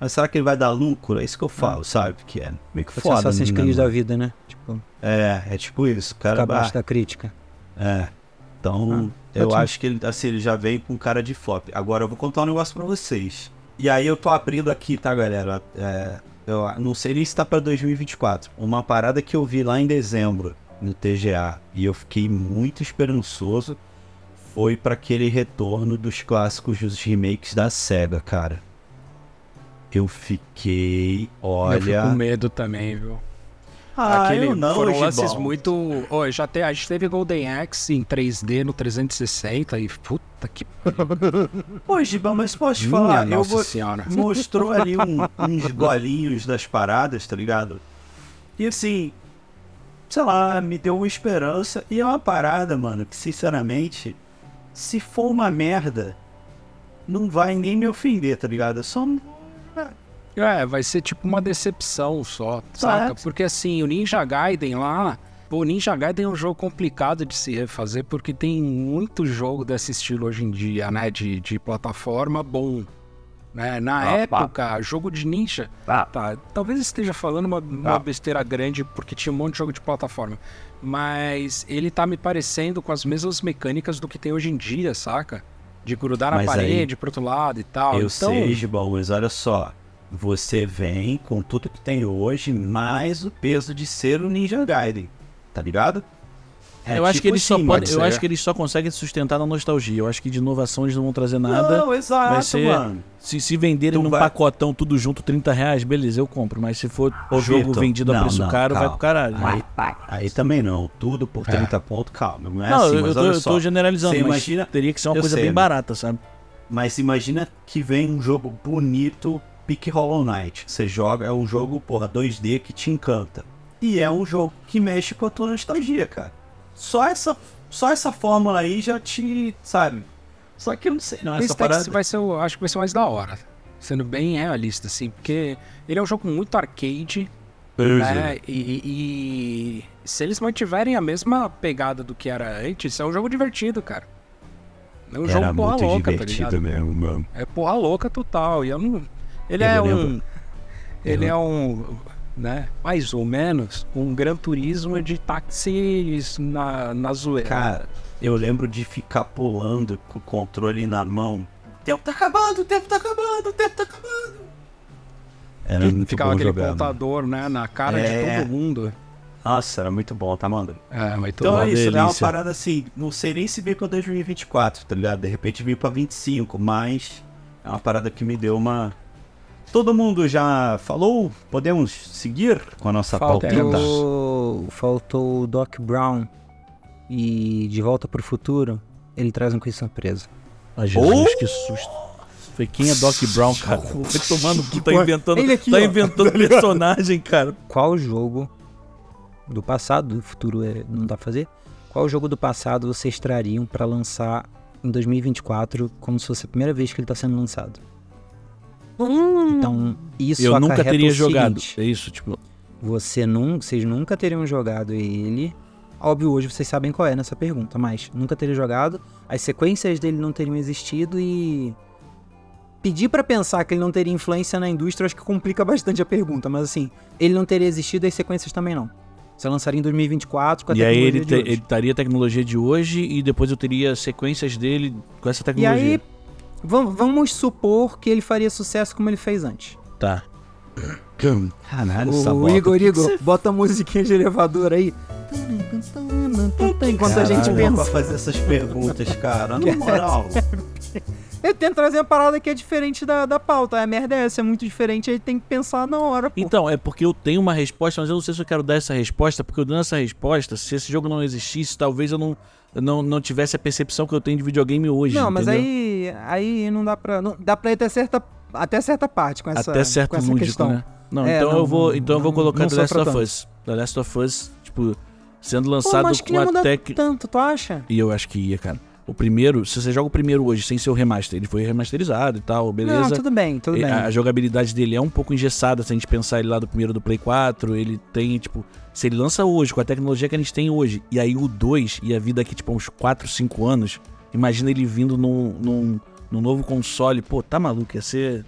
Mas será que ele vai dar lucro? É isso que eu falo, sabe? Que é meio que foda. Assassin's né, Creed da vida, né? Tipo, É, é tipo isso. O cara. abaixo ah, da crítica. É. Então, Ah, eu ótimo. acho que ele, assim, ele já veio com cara de flop. Agora eu vou contar um negócio pra vocês. E aí eu tô abrindo aqui, tá, galera? É, eu não sei nem se tá pra 2024. Uma parada que eu vi lá em dezembro, no TGA, e eu fiquei muito esperançoso, foi pra aquele retorno dos clássicos dos remakes da SEGA, cara. Eu fiquei, Eu fico com olha... medo também, viu? Ah, Aquele, eu não, foram lances Gibão. muito. Ó, já te, a gente teve Golden Axe em 3D no 360 e puta que. Pô, Gibão, mas posso te Minha falar? Eu nossa vou, senhora. mostrou ali um- uns golinhos das paradas, tá ligado? E assim, sei lá, me deu uma esperança. E é uma parada, mano, que sinceramente, se for uma merda, não vai nem me ofender, tá ligado? É só. É, vai ser tipo uma decepção só, saca? Porque assim, o Ninja Gaiden lá. Pô, o Ninja Gaiden é um jogo complicado de se refazer porque tem muito jogo desse estilo hoje em dia, né? De, de plataforma bom. Né? Na Ah, época, jogo de ninja. Ah. Tá, talvez esteja falando uma, uma Ah. besteira grande porque tinha um monte de jogo de plataforma. Mas ele tá me parecendo com as mesmas mecânicas do que tem hoje em dia, saca? De grudar na Mas aí- parede pro outro lado e tal. eu então, sei, Gibão, mas olha só. Você vem com tudo que tem hoje, mais o peso de ser o Ninja Gaiden. Tá ligado? É eu acho tipo que eles só assim, podem, mano, eu acho que eles só conseguem se sustentar na nostalgia. Eu acho que de inovação eles não vão trazer nada. Não, exato, vai ser- mano. Se, se venderem Tu num vai- pacotão tudo junto 30 reais, beleza, eu compro. Mas se for Ô, jogo Vitor, vendido a não, preço não, caro, vai calma. pro caralho. Aí, aí também não. Tudo por 30 pontos, calma. Não é não, assim, eu, mas eu tô, eu tô generalizando, Você mas imagina- teria que ser uma coisa sei, bem amigo. barata, sabe? Mas imagina que vem um jogo bonito, pique Hollow Knight. Você joga, é um jogo, porra, 2D que te encanta. E é um jogo que mexe com a tua nostalgia, cara. Só essa, só essa fórmula aí já te, sabe? Só que eu não sei, não. Essa parada... Vai ser, o- acho que vai ser mais da hora. Sendo bem realista, assim, porque ele é um jogo muito arcade, né? E, e- e se eles mantiverem a mesma pegada do que era antes, é um jogo divertido, cara. É um Era jogo porra louca, tá ligado? mesmo, mano. É porra louca total. E eu não. Ele Eu é um. Ele é um. Né? Mais ou menos um gran turismo de táxis na, na zoeira. Cara, eu lembro de ficar pulando com o controle na mão. O tempo tá acabando, o tempo tá acabando, o tempo tá acabando. Era Que muito ficava bom aquele jogar, mano. contador, né? Na cara É. de todo mundo. Nossa, era muito bom, tá, mano? É, mas Então todo é isso, né? Uma parada assim, não sei nem se veio pra 2024, tá ligado? De repente veio pra 25, mas é uma parada que me deu uma. Todo mundo já falou? Podemos seguir com a nossa? Faltou, faltou o Doc Brown. E de volta pro futuro, ele traz um quiz surpresa. Ai, Jesus, que susto. Falei, quem é Doc Brown, cara? [LAUGHS] Foi tomando, tá inventando, Ele aqui, tá ó. inventando [LAUGHS] personagem, cara. Qual jogo do passado, do futuro é- não dá pra fazer? Qual jogo do passado vocês trariam pra lançar em 2024 como se fosse a primeira vez que ele tá sendo lançado? Então, isso Eu nunca teria jogado. seguinte, É isso, tipo, Você nunca, vocês nunca teriam jogado ele. Óbvio, hoje vocês sabem qual é nessa pergunta, mas nunca teria jogado. As sequências dele não teriam existido e pedir pra pensar que ele não teria influência na indústria acho que complica bastante a pergunta, mas assim, ele não teria existido e as sequências também não. Você lançaria em 2024 com a e aí tecnologia ele, de te- hoje. ele estaria a tecnologia de hoje e depois eu teria sequências dele com essa E tecnologia. aí, vam- vamos supor que ele faria sucesso como ele fez antes. Tá. Caralho, O Igor, Igor, bota a musiquinha de elevador aí. Enquanto a gente Caralho, pensa. pra fazer essas perguntas, cara. Na moral. Eu tento trazer uma parada que é diferente da, da pauta. A merda é essa, é muito diferente, aí tem que pensar na hora, pô. Então, é porque eu tenho uma resposta, mas eu não sei se eu quero dar essa resposta, porque eu dando essa resposta, se esse jogo não existisse, talvez eu não, eu não, não tivesse a percepção que eu tenho de videogame hoje. não, mas entendeu? Aí, aí não dá pra. Não, dá pra ir até certa, até certa parte com essa, Até certo com essa lúdico, questão. né? Não, É, então não, eu vou, não, então eu vou não- colocar não The Last of. Us. The Last of Us, tipo, sendo Pô, lançado mas que com não a tech. tanto, tu acha? E eu acho que ia, cara. O primeiro, se você joga o primeiro hoje sem ser o remaster, ele foi remasterizado e tal, beleza. Não, tudo bem, tudo bem. A, a jogabilidade dele é um pouco engessada se a gente pensar ele lá do primeiro do Play 4. Ele tem, tipo, se ele lança hoje, com a tecnologia que a gente tem hoje, e aí o 2 ia vir daqui, tipo, uns 4, 5 anos, imagina ele vindo num, num, num novo console. Pô, tá maluco, ia ser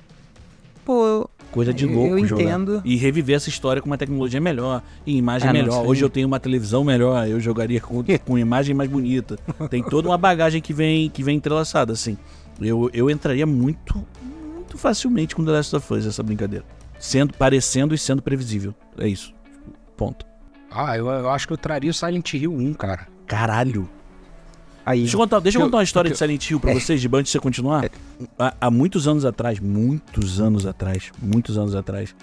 Pô, coisa de louco eu jogar. entendo. E reviver essa história com uma tecnologia melhor, e imagem não, melhor. Hoje eu tenho uma televisão melhor, eu jogaria com, [LAUGHS] com imagem mais bonita. Tem toda uma bagagem que vem, que vem entrelaçada, assim. Eu, eu entraria muito, muito facilmente com The Last of Us, essa brincadeira. Sendo, parecendo e sendo previsível. É isso. Ponto. Ah, eu, eu acho que eu traria o Silent Hill 1, cara. Caralho. Aí. Deixa eu contar, deixa eu contar uma história eu- de Silent Hill pra vocês, de antes de você continuar. Há, há muitos anos atrás, muitos anos atrás, muitos anos atrás,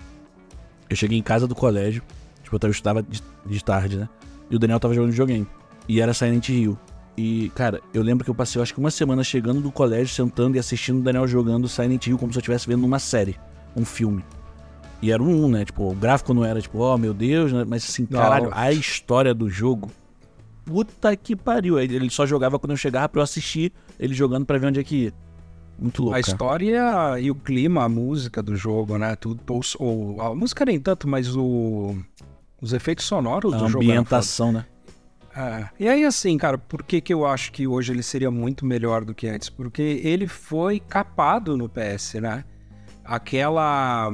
eu cheguei em casa do colégio, tipo, eu estudava de, de tarde, né? E o Daniel tava jogando videogame. E era Silent Hill. E, cara, eu lembro que eu passei, eu acho que uma semana chegando do colégio, sentando e assistindo o Daniel jogando Silent Hill como se eu estivesse vendo uma série, um filme. E era um, né? Tipo, o gráfico não era tipo, oh meu Deus, né? Mas assim, caralho, a história do jogo. Puta que pariu. Ele só jogava quando eu chegava pra eu assistir ele jogando pra ver onde é que ia. Muito louco. A história e o clima, a música do jogo, né? Tudo, os- o- a música nem tanto, mas o, os efeitos sonoros A do jogo. eram ambientação, né? É. E aí, assim, cara, por que, que eu acho que hoje ele seria muito melhor do que antes? Porque ele foi capado no PS, né? Aquela.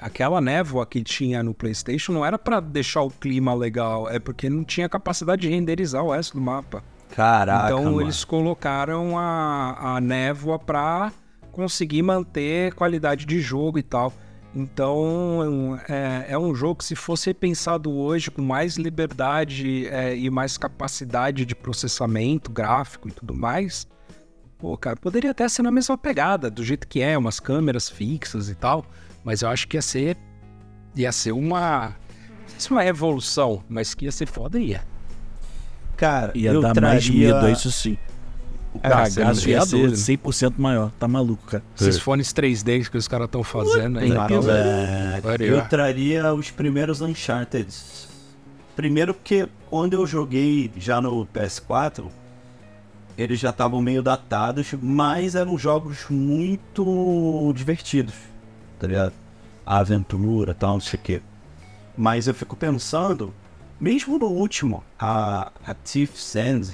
Aquela névoa que tinha no PlayStation não era pra deixar o clima legal, é porque não tinha capacidade de renderizar o resto do mapa. Caraca, então mano. eles colocaram a, a névoa pra conseguir manter qualidade de jogo e tal. Então é, é um jogo que se fosse pensado hoje com mais liberdade é, e mais capacidade de processamento gráfico e tudo mais, pô, cara, poderia até ser na mesma pegada, do jeito que é, umas câmeras fixas e tal, mas eu acho que ia ser ia ser uma não sei se uma evolução, mas que ia ser foda ia. Cara, Ia eu dar traria... mais medo, é isso sim. O É, cagaço ia ser ia 100% maior. Tá maluco, cara. Esses fones 3D que os caras estão fazendo aí. Olha, Eu traria os primeiros Uncharted. Primeiro porque quando eu joguei já no PS4, eles já estavam meio datados, mas eram jogos muito divertidos, tá ligado? A aventura tal, não sei o quê. Mas eu fico pensando, mesmo no último, a, a Thief Sands,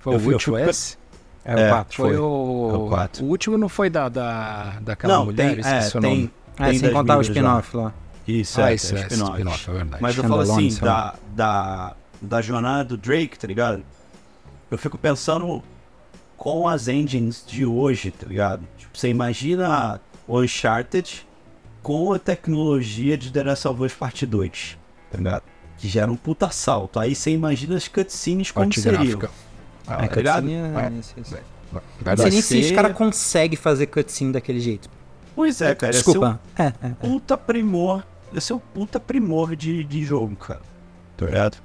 Foi Eu o fui- eu último esse? É, o 4. Foi, foi. o... É o quatro. o último não foi da, da, daquela não, mulher? tem, esqueci é, o tem, nome. Ah, tem sem contar o spin-off lá. Isso, Ah, é, esse tem é, spin-off. spin-off, é verdade. Mas eu falo assim, da, da, da jornada do Drake, tá ligado? Eu fico pensando com as engines de hoje, tá ligado? Tipo, você imagina o Uncharted com a tecnologia de The Last of Us Part 2, tá ligado? Que gera um puta salto. Aí você imagina as cutscenes como Parte seriam. gráfica. É, tá ligado? cutscene é- É. isso, isso. Não dar sei nem se os caras conseguem fazer cutscene daquele jeito. Pois é, cara. Desculpa. É, é, um puta primor. Ia ser um puta primor de, de jogo, cara. Tá ligado?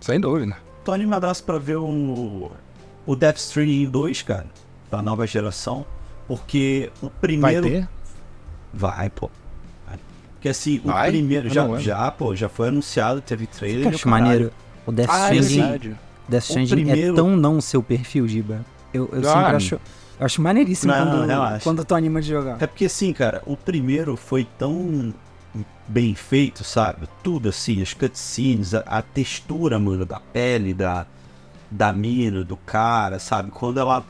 Sem dúvida. Tô animadaço pra ver o, o Death Stranding 2, cara. pra nova geração, porque o Vai primeiro. ter? Vai, pô. Vai. Porque assim, o Vai? primeiro. Eu Já, não já, pô, já foi anunciado, teve trailer. Eu o acho maneiro. O Death Ah, é Stranding. Death Stranding é primeiro- tão não seu perfil, Giba. Eu, eu Ah, sempre acho, eu acho maneiríssimo Não, quando, relaxa. quando tu anima de jogar. É porque assim, cara, o primeiro foi tão bem feito, sabe? Tudo assim, as cutscenes, a, a textura, mano, da pele, da, da mina, do cara, sabe? Quando ela,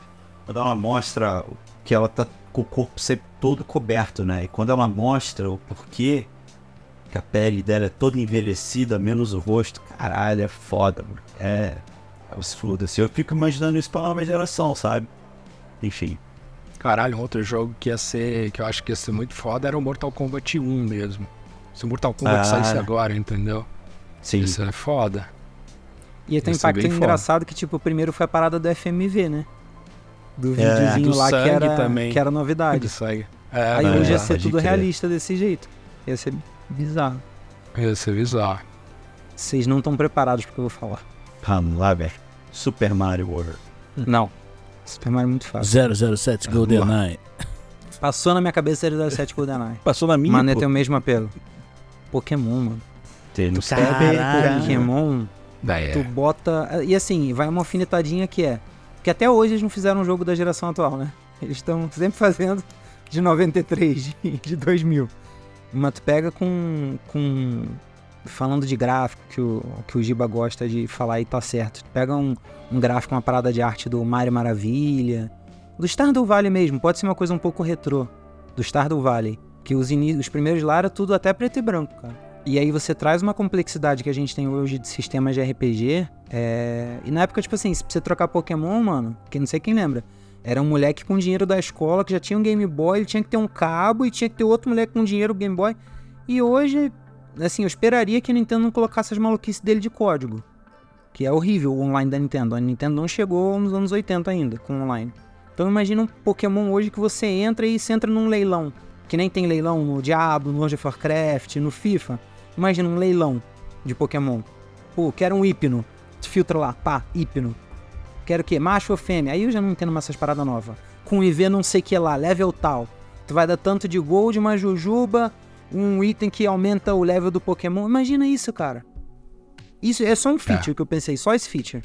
quando ela mostra que ela tá com o corpo sempre todo coberto, né? E quando ela mostra o porquê que a pele dela é toda envelhecida, menos o rosto, caralho, é foda, mano. É. É os foda-se. Eu fico imaginando isso pra nova geração, sabe? Enfim. Caralho, um outro jogo que ia ser, que eu acho que ia ser muito foda era o Mortal Kombat 1 mesmo. Se o Mortal Kombat Ah. saísse agora, entendeu? Sim. Isso é foda. E tem um impacto foda. engraçado que, tipo, o primeiro foi a parada do FMV, né? Do É, videozinho do lá que era, também. que era novidade. Aí. É, Aí é, hoje ia ser tudo realista desse jeito. Ia ser bizarro. ia ser bizarro. Vocês não estão preparados pro que eu vou falar. Vamos lá, velho. Super Mario World. Não. Super Mario é muito fácil. 007 GoldenEye. Passou na minha cabeça 007 GoldenEye. Passou na minha, Mano, pô. tem o mesmo apelo. Pokémon, mano. Tem no Caralho. Pokémon, Daí tu é. bota... E assim, vai uma alfinetadinha que é... Que até hoje eles não fizeram um jogo da geração atual, né? Eles estão sempre fazendo de 93, de, de 2000. Mas tu pega com... com falando de gráfico, que o, que o Giba gosta de falar e tá certo. Tu pega um, um gráfico, uma parada de arte do Mario Maravilha, do Stardew Valley mesmo, pode ser uma coisa um pouco retrô, do Stardew Valley, que os, os primeiros lá era tudo até preto e branco, cara. E aí você traz uma complexidade que a gente tem hoje de sistemas de RPG, é... e na época, tipo assim, se você trocar Pokémon, mano, que não sei quem lembra, era um moleque com dinheiro da escola que já tinha um Game Boy, ele tinha que ter um cabo e tinha que ter outro moleque com dinheiro Game Boy. E hoje, assim, eu esperaria que a Nintendo não colocasse as maluquices dele de código. Que é horrível o online da Nintendo. A Nintendo não chegou nos anos 80 ainda com online. Então imagina um Pokémon hoje que você entra e você entra num leilão. Que nem tem leilão no Diablo, no World of Warcraft, no FIFA. Imagina um leilão de Pokémon. Pô, quero um hipno. Tu filtra lá, pá, hipno. Quero o quê? Macho ou fêmea? Aí eu já não entendo mais essas paradas novas. Com IV não sei o que lá, level tal. Tu vai dar tanto de gold, uma jujuba, um item que aumenta o level do Pokémon. Imagina isso, cara. Isso é só um feature que eu pensei, só esse feature.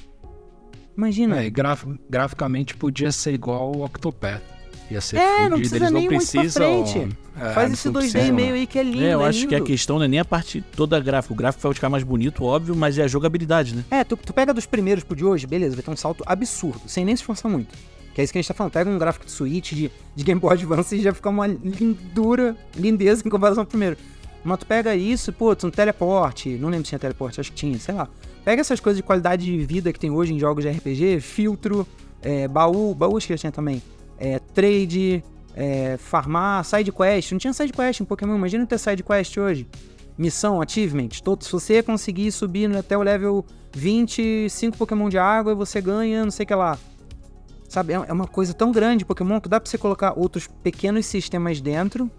Imagina. É, graf- graficamente podia ser igual o Octopath. Ia ser É, não fudido, precisa eles não nem muito pra precisam. frente. é, Faz esse não 2D precisam- meio aí que é lindo. É, eu é acho que a lindo. questão não é nem a parte toda gráfica. O gráfico vai ficar mais bonito, óbvio, mas é a jogabilidade, né? É, tu, tu pega dos primeiros pro de hoje, beleza, vai ter um salto absurdo, sem nem se esforçar muito. Que é isso que a gente tá falando. Pega um gráfico de Switch, de, de Game Boy Advance e já fica uma lindura, lindeza em comparação ao primeiro. Mas tu pega isso, pô, tu um teleporte, não lembro se tinha teleporte, acho que tinha, sei lá. Pega essas coisas de qualidade de vida que tem hoje em jogos de RPG, filtro, é, baú, baú acho que já tinha também, é, trade, é, farmar, side quest. Não tinha side quest em Pokémon, imagina ter side quest hoje. Missão, achievement, todo, se você conseguir subir até o level 25 Pokémon de água, você ganha, não sei o que lá. Sabe, é é uma coisa tão grande Pokémon que dá pra você colocar outros pequenos sistemas dentro,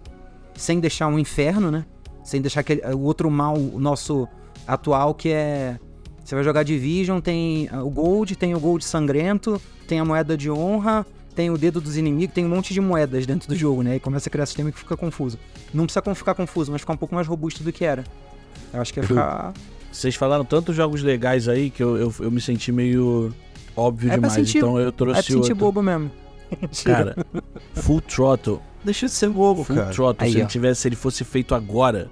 sem deixar um inferno, né? Sem deixar aquele, o outro mal o nosso atual que é. Você vai jogar Division, tem ah, o Gold, tem o Gold sangrento, tem a moeda de honra, tem o dedo dos inimigos, tem um monte de moedas dentro do jogo, né? E começa a criar sistema que fica confuso. Não precisa ficar confuso, mas ficar um pouco mais robusto do que era. Eu acho que ia ficar. Vocês falaram tantos jogos legais aí que eu, eu, eu me senti meio óbvio É pra demais. sentir- então eu É trouxe pra sentir outro. bobo mesmo. [LAUGHS] Cara, Full Throttle. Deixa de ser bobo, Full cara. Throttle, Aí, se ele tivesse, se ele fosse feito agora.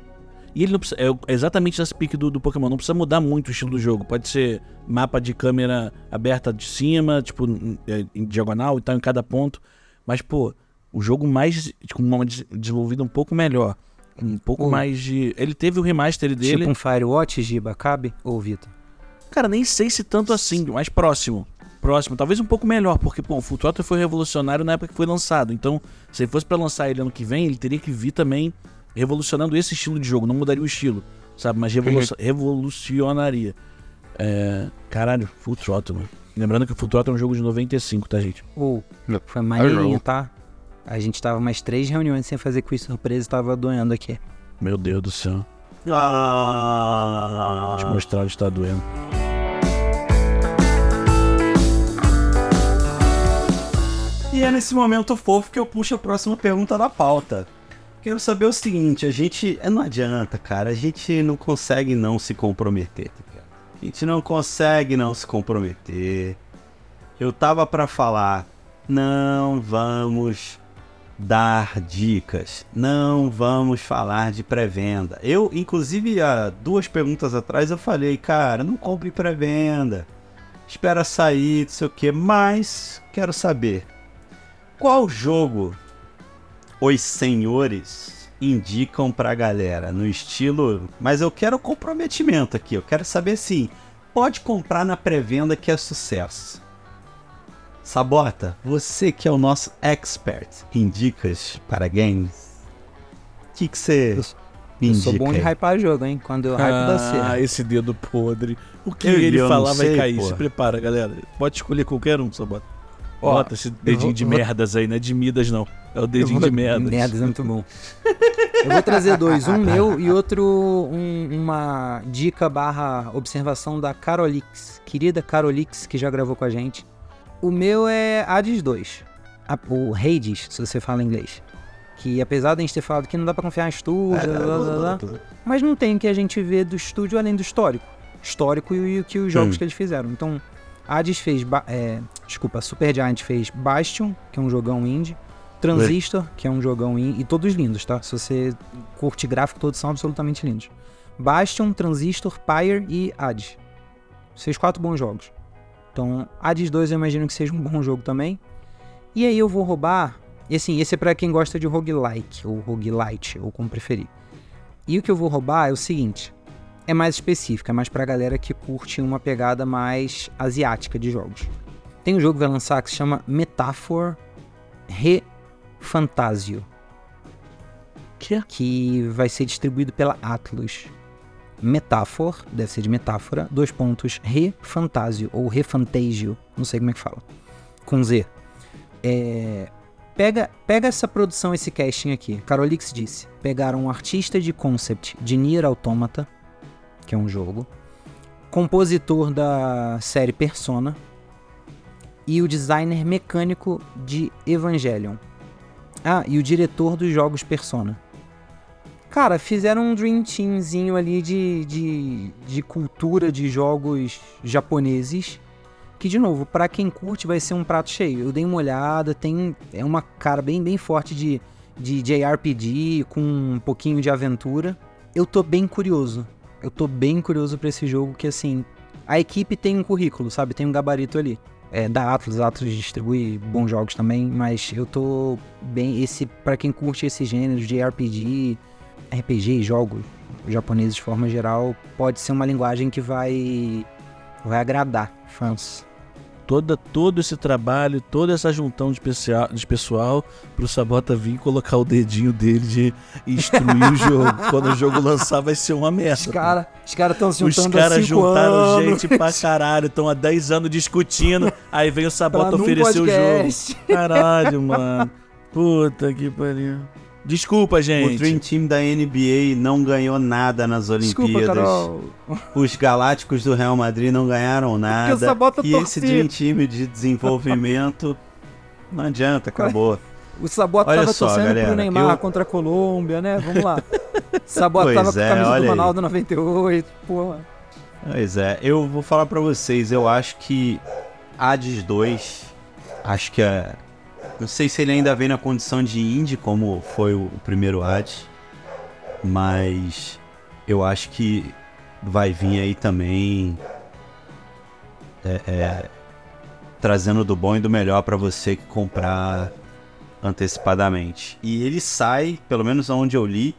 E ele não precisa. É exatamente esse pique do, do Pokémon. Não precisa mudar muito o estilo do jogo. Pode ser mapa de câmera aberta de cima, tipo, em, em diagonal e tal, em cada ponto. Mas, pô, o jogo mais. com uma des- desenvolvida um pouco melhor. Um pouco Pô. mais de. Ele teve o remaster dele. Tipo um Firewatch, Giba, cabe? Ou Vitor? Cara, nem sei se tanto assim, mais próximo. Próximo, talvez um pouco melhor, porque pô, o Full Throttle foi revolucionário na época que foi lançado. Então, se ele fosse pra lançar ele ano que vem, ele teria que vir também revolucionando esse estilo de jogo. Não mudaria o estilo, sabe? Mas revolu revolucionaria. É, caralho, Full Throttle, mano. Lembrando que o Full Throttle é um jogo de 95, tá, gente? Ou, Não. foi maneirinho, tá? A gente tava mais três reuniões sem fazer quiz surpresa e tava doendo aqui. Meu Deus do céu. Ah, Vou te mostrar onde tá doendo. E é nesse momento fofo que eu puxo a próxima pergunta da pauta. Quero saber o seguinte, a gente. é, Não adianta, cara. A gente não consegue não se comprometer, tá? A gente não consegue não se comprometer. Eu tava pra falar, não vamos dar dicas, não vamos falar de pré-venda. Eu, inclusive, há duas perguntas atrás eu falei, cara, não compre pré-venda. Espera sair, não sei o que, mas quero saber qual jogo os senhores indicam pra galera no estilo, mas eu quero comprometimento aqui, eu quero saber assim, pode comprar na pré-venda que é sucesso. Sabota, você que é o nosso expert em dicas para games, o que que você Eu me Eu indica? sou bom de hypar jogo, hein? Quando eu hype dá Ah, certo. esse dedo podre. O que Eu- ele eu falar vai sei, cair. pô. Se prepara, galera. Pode escolher qualquer um, só bota. Ó, Bota esse dedinho vou- de vou- merdas aí, não é de Midas, não. É o dedinho vou- de merdas. Merdas é muito bom. [LAUGHS] Eu vou trazer dois, um meu e outro um- uma dica barra observação da Carolix, querida Carolix, que já gravou com a gente. O meu é Hades 2, a- o Hades, se você fala inglês. Que apesar de a gente ter falado que não dá pra confiar em estúdio, blá, blá, blá, mas não tem o que a gente vê do estúdio além do histórico. Histórico e o que os jogos Hum. que eles fizeram. Então, Hades fez. É, desculpa, Super Giant fez Bastion, que é um jogão indie. Transistor, que é um jogão indie. E todos lindos, tá? Se você curte gráfico, todos são absolutamente lindos. Bastion, Transistor, Pyre e Hades. Fez quatro bons jogos. Então, Hades 2 eu imagino que seja um bom jogo também. E aí eu vou roubar. E assim, esse é pra quem gosta de roguelike, ou roguelite, ou como preferir. E o que eu vou roubar é o seguinte: é mais específico, é mais pra galera que curte uma pegada mais asiática de jogos. Tem um jogo que vai lançar que se chama Metaphor Refantasio, Que? que vai ser distribuído pela Atlus. Metaphor, deve ser de metáfora, dois pontos, Refantasio, ou Refantasio, não sei como é que fala, com Z. É, Pega, pega essa produção, esse casting aqui. Carolix disse. Pegaram um artista de concept de Nier Automata, que é um jogo, compositor da série Persona e o designer mecânico de Evangelion. Ah, e o diretor dos jogos Persona. Cara, fizeram um Dream Teamzinho ali de, de, de cultura de jogos japoneses que de novo, pra quem curte vai ser um prato cheio. Eu dei uma olhada, tem é uma cara bem bem forte de de JRPG com um pouquinho de aventura. Eu tô bem curioso. Eu tô bem curioso pra esse jogo que assim, a equipe tem um currículo, sabe? Tem um gabarito ali. É da Atlas, a Atlas distribui bons jogos também, mas eu tô bem esse pra quem curte esse gênero de RPG, RPG e jogos japoneses de forma geral, pode ser uma linguagem que vai vai agradar fãs. Toda, todo esse trabalho, toda essa juntão de, especial, de pessoal pro Sabota vir colocar o dedinho dele de instruir o jogo. [LAUGHS] Quando o jogo lançar, vai ser uma merda. Os caras os cara estão se Os juntando há caras juntaram anos gente pra caralho, estão há 10 anos discutindo. Aí vem o Sabota oferecer o jogo. Caralho, mano. Puta que pariu. Desculpa, O gente. Dream Team da NBA não ganhou nada nas Desculpa, Olimpíadas. Carol. Os Galácticos do Real Madrid não ganharam nada. Sabota e esse torcia. Dream Team de desenvolvimento [LAUGHS] não adianta, acabou. O Sabota Olha tava só, torcendo galera, pro Neymar eu- contra a Colômbia, né? Vamos lá. [LAUGHS] Sabota Pois tava com a é, camisa do olha aí. Ronaldo 98, porra. Pois é, eu vou falar pra vocês, eu acho que Hades 2, acho que é. Não sei se ele ainda vem na condição de indie, como foi o primeiro Hades, mas eu acho que vai vir aí também. é, é, trazendo do bom e do melhor pra você que comprar antecipadamente. E ele sai, pelo menos onde eu li,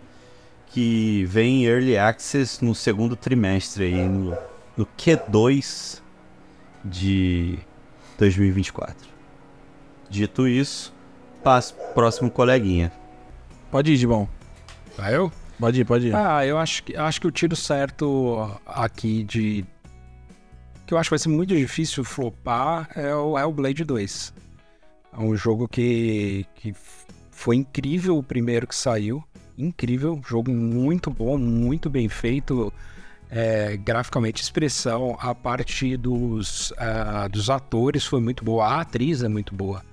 que vem em Early Access no segundo trimestre aí, no, no Q2 de 2024. Dito isso, passo próximo coleguinha. Pode ir, Gibão. Vai eu? Pode ir, pode ir. Ah, eu acho que, acho que o tiro certo aqui de. que eu acho que vai ser muito difícil flopar é o Hellblade 2. É um jogo que, que foi incrível o primeiro que saiu. Incrível, jogo muito bom, muito bem feito. é, graficamente, expressão, a parte dos, ah, dos atores foi muito boa, a atriz é muito boa.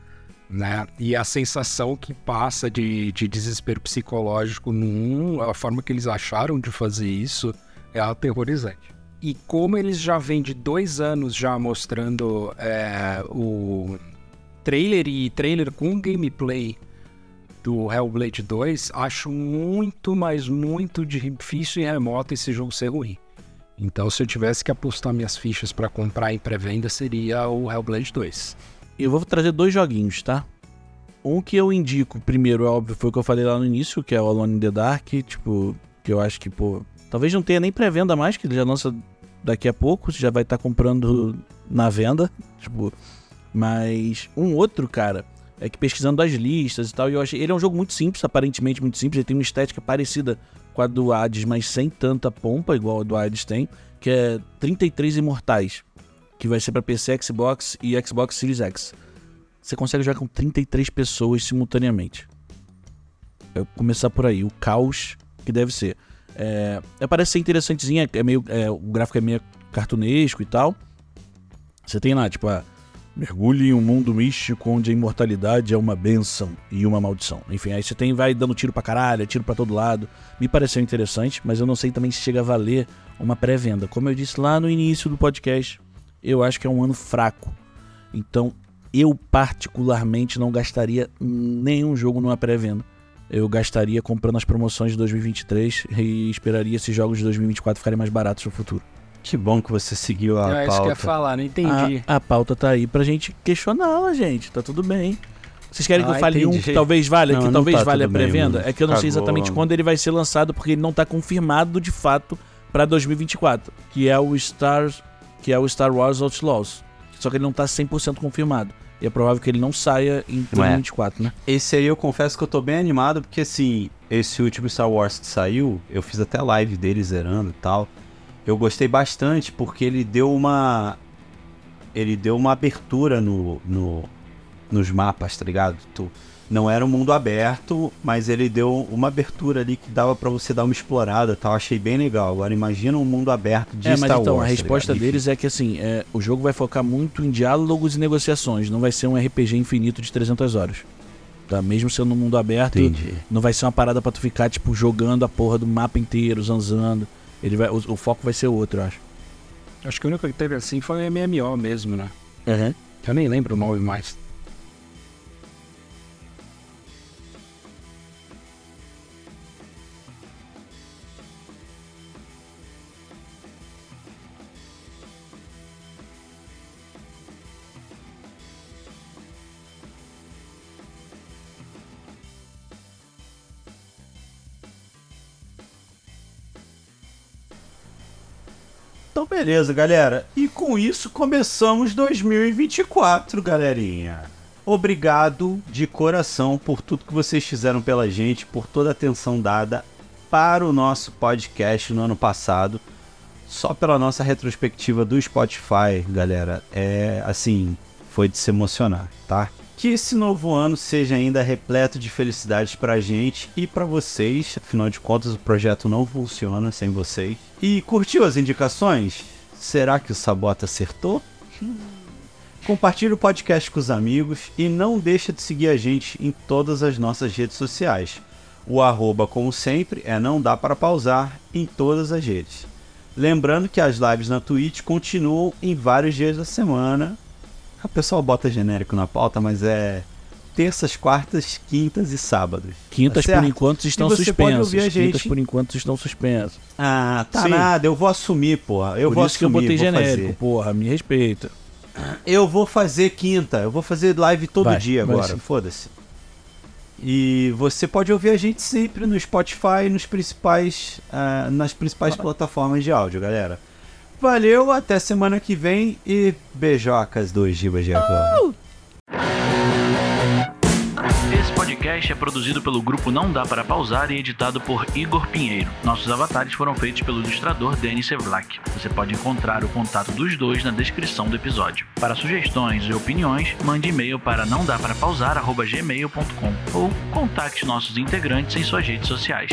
Né? E a sensação que passa de, de desespero psicológico num, a forma que eles acharam de fazer isso é aterrorizante. E como eles já vêm de dois anos já mostrando é, o trailer e trailer com gameplay do Hellblade 2, acho muito, mas muito difícil e remoto esse jogo ser ruim. Então, se eu tivesse que apostar minhas fichas para comprar em pré-venda, seria o Hellblade 2. Eu vou trazer dois joguinhos, tá? Um que eu indico, primeiro, é óbvio, foi o que eu falei lá no início, que é o Alone in the Dark, tipo, que eu acho que, pô, talvez não tenha nem pré-venda mais, que ele já lança daqui a pouco, você já vai estar tá comprando na venda, tipo, mas um outro, cara, é que pesquisando as listas e tal, eu achei, ele é um jogo muito simples, aparentemente muito simples, ele tem uma estética parecida com a do Hades, mas sem tanta pompa, igual a do Hades tem, que é 33 Imortais, que vai ser para PC, Xbox e Xbox Series X. Você consegue jogar com 33 pessoas simultaneamente. Eu vou começar por aí, o caos que deve ser. É, é parece ser interessantezinho, é meio, é, o gráfico é meio cartunesco e tal. Você tem lá, tipo, a Mergulhe em um mundo místico onde a imortalidade é uma benção e uma maldição. Enfim, aí você tem vai dando tiro pra caralho, tiro pra todo lado. Me pareceu interessante, mas eu não sei também se chega a valer uma pré-venda. Como eu disse lá no início do podcast, eu acho que é um ano fraco. Então, eu particularmente não gastaria nenhum jogo numa pré-venda. Eu gastaria comprando as promoções de 2023 e esperaria esses jogos de 2024 ficarem mais baratos no futuro. Que bom que você seguiu a é pauta. isso que eu ia falar, não entendi. A, a pauta tá aí pra gente questioná-la, gente. Tá tudo bem. Vocês querem que eu Ah, fale um entendi. que talvez valha, Não, que talvez tá valha a pré-venda? É que eu não sei Cagou. exatamente quando ele vai ser lançado, porque ele não tá confirmado de fato pra 2024, que é o Star, que é o Star Wars Outlaws. Só que ele não tá 100% confirmado. E é provável que ele não saia em Não é. 2024, né? Esse aí eu confesso que eu tô bem animado, porque assim, esse último Star Wars que saiu, eu fiz até live dele zerando e tal. Eu gostei bastante porque ele deu uma. Ele deu uma abertura no, no, nos mapas, tá ligado? Tu, não era um mundo aberto, mas ele deu uma abertura ali que dava pra você dar uma explorada e tal. Achei bem legal. Agora imagina um mundo aberto de é, mas Star então, Wars. a tá resposta ligado? deles é que assim, é, o jogo vai focar muito em diálogos e negociações, não vai ser um RPG infinito de 300 horas. Tá? Mesmo sendo um mundo aberto, Entendi. não vai ser uma parada pra tu ficar, tipo, jogando a porra do mapa inteiro, zanzando. Ele vai, o, o foco vai ser outro, eu acho. Acho que o único que teve assim foi o MMO mesmo, né? Eu nem lembro o nome mais. Então, beleza, galera. E com isso começamos 2024, galerinha. Obrigado de coração por tudo que vocês fizeram pela gente, por toda a atenção dada para o nosso podcast no ano passado. Só pela nossa retrospectiva do Spotify, galera, é assim, foi de se emocionar, tá? Que esse novo ano seja ainda repleto de felicidades pra gente e pra vocês. Afinal de contas, o projeto não funciona sem vocês. E curtiu as indicações? Será que o Sabota acertou? Compartilhe o podcast com os amigos e não deixa de seguir a gente em todas as nossas redes sociais. O arroba, como sempre, é não dá para pausar em todas as redes. Lembrando que as lives na Twitch continuam em vários dias da semana. O pessoal bota genérico na pauta, mas é terças, quartas, quintas e sábados. Quintas, Tá por enquanto, estão suspensas. a gente- Quintas, por enquanto, estão suspensas. Ah, tá Sim. nada, eu vou assumir, porra. Eu por vou isso que eu assumir, botei genérico, fazer. porra, me respeita. Eu vou fazer quinta, eu vou fazer live todo Vai, dia vai agora, foda-se. E você pode ouvir a gente sempre no Spotify, nos principais, ah, nas principais plataformas de áudio, galera. Valeu, até semana que vem e beijocas do Giba Giacom. Esse podcast é produzido pelo grupo Não Dá Para Pausar e editado por Igor Pinheiro. Nossos avatares foram feitos pelo ilustrador Denis Sevlak. Você pode encontrar o contato dos dois na descrição do episódio. Para sugestões e opiniões, mande e-mail para não dá para pausar@gmail.com ou contacte nossos integrantes em suas redes sociais.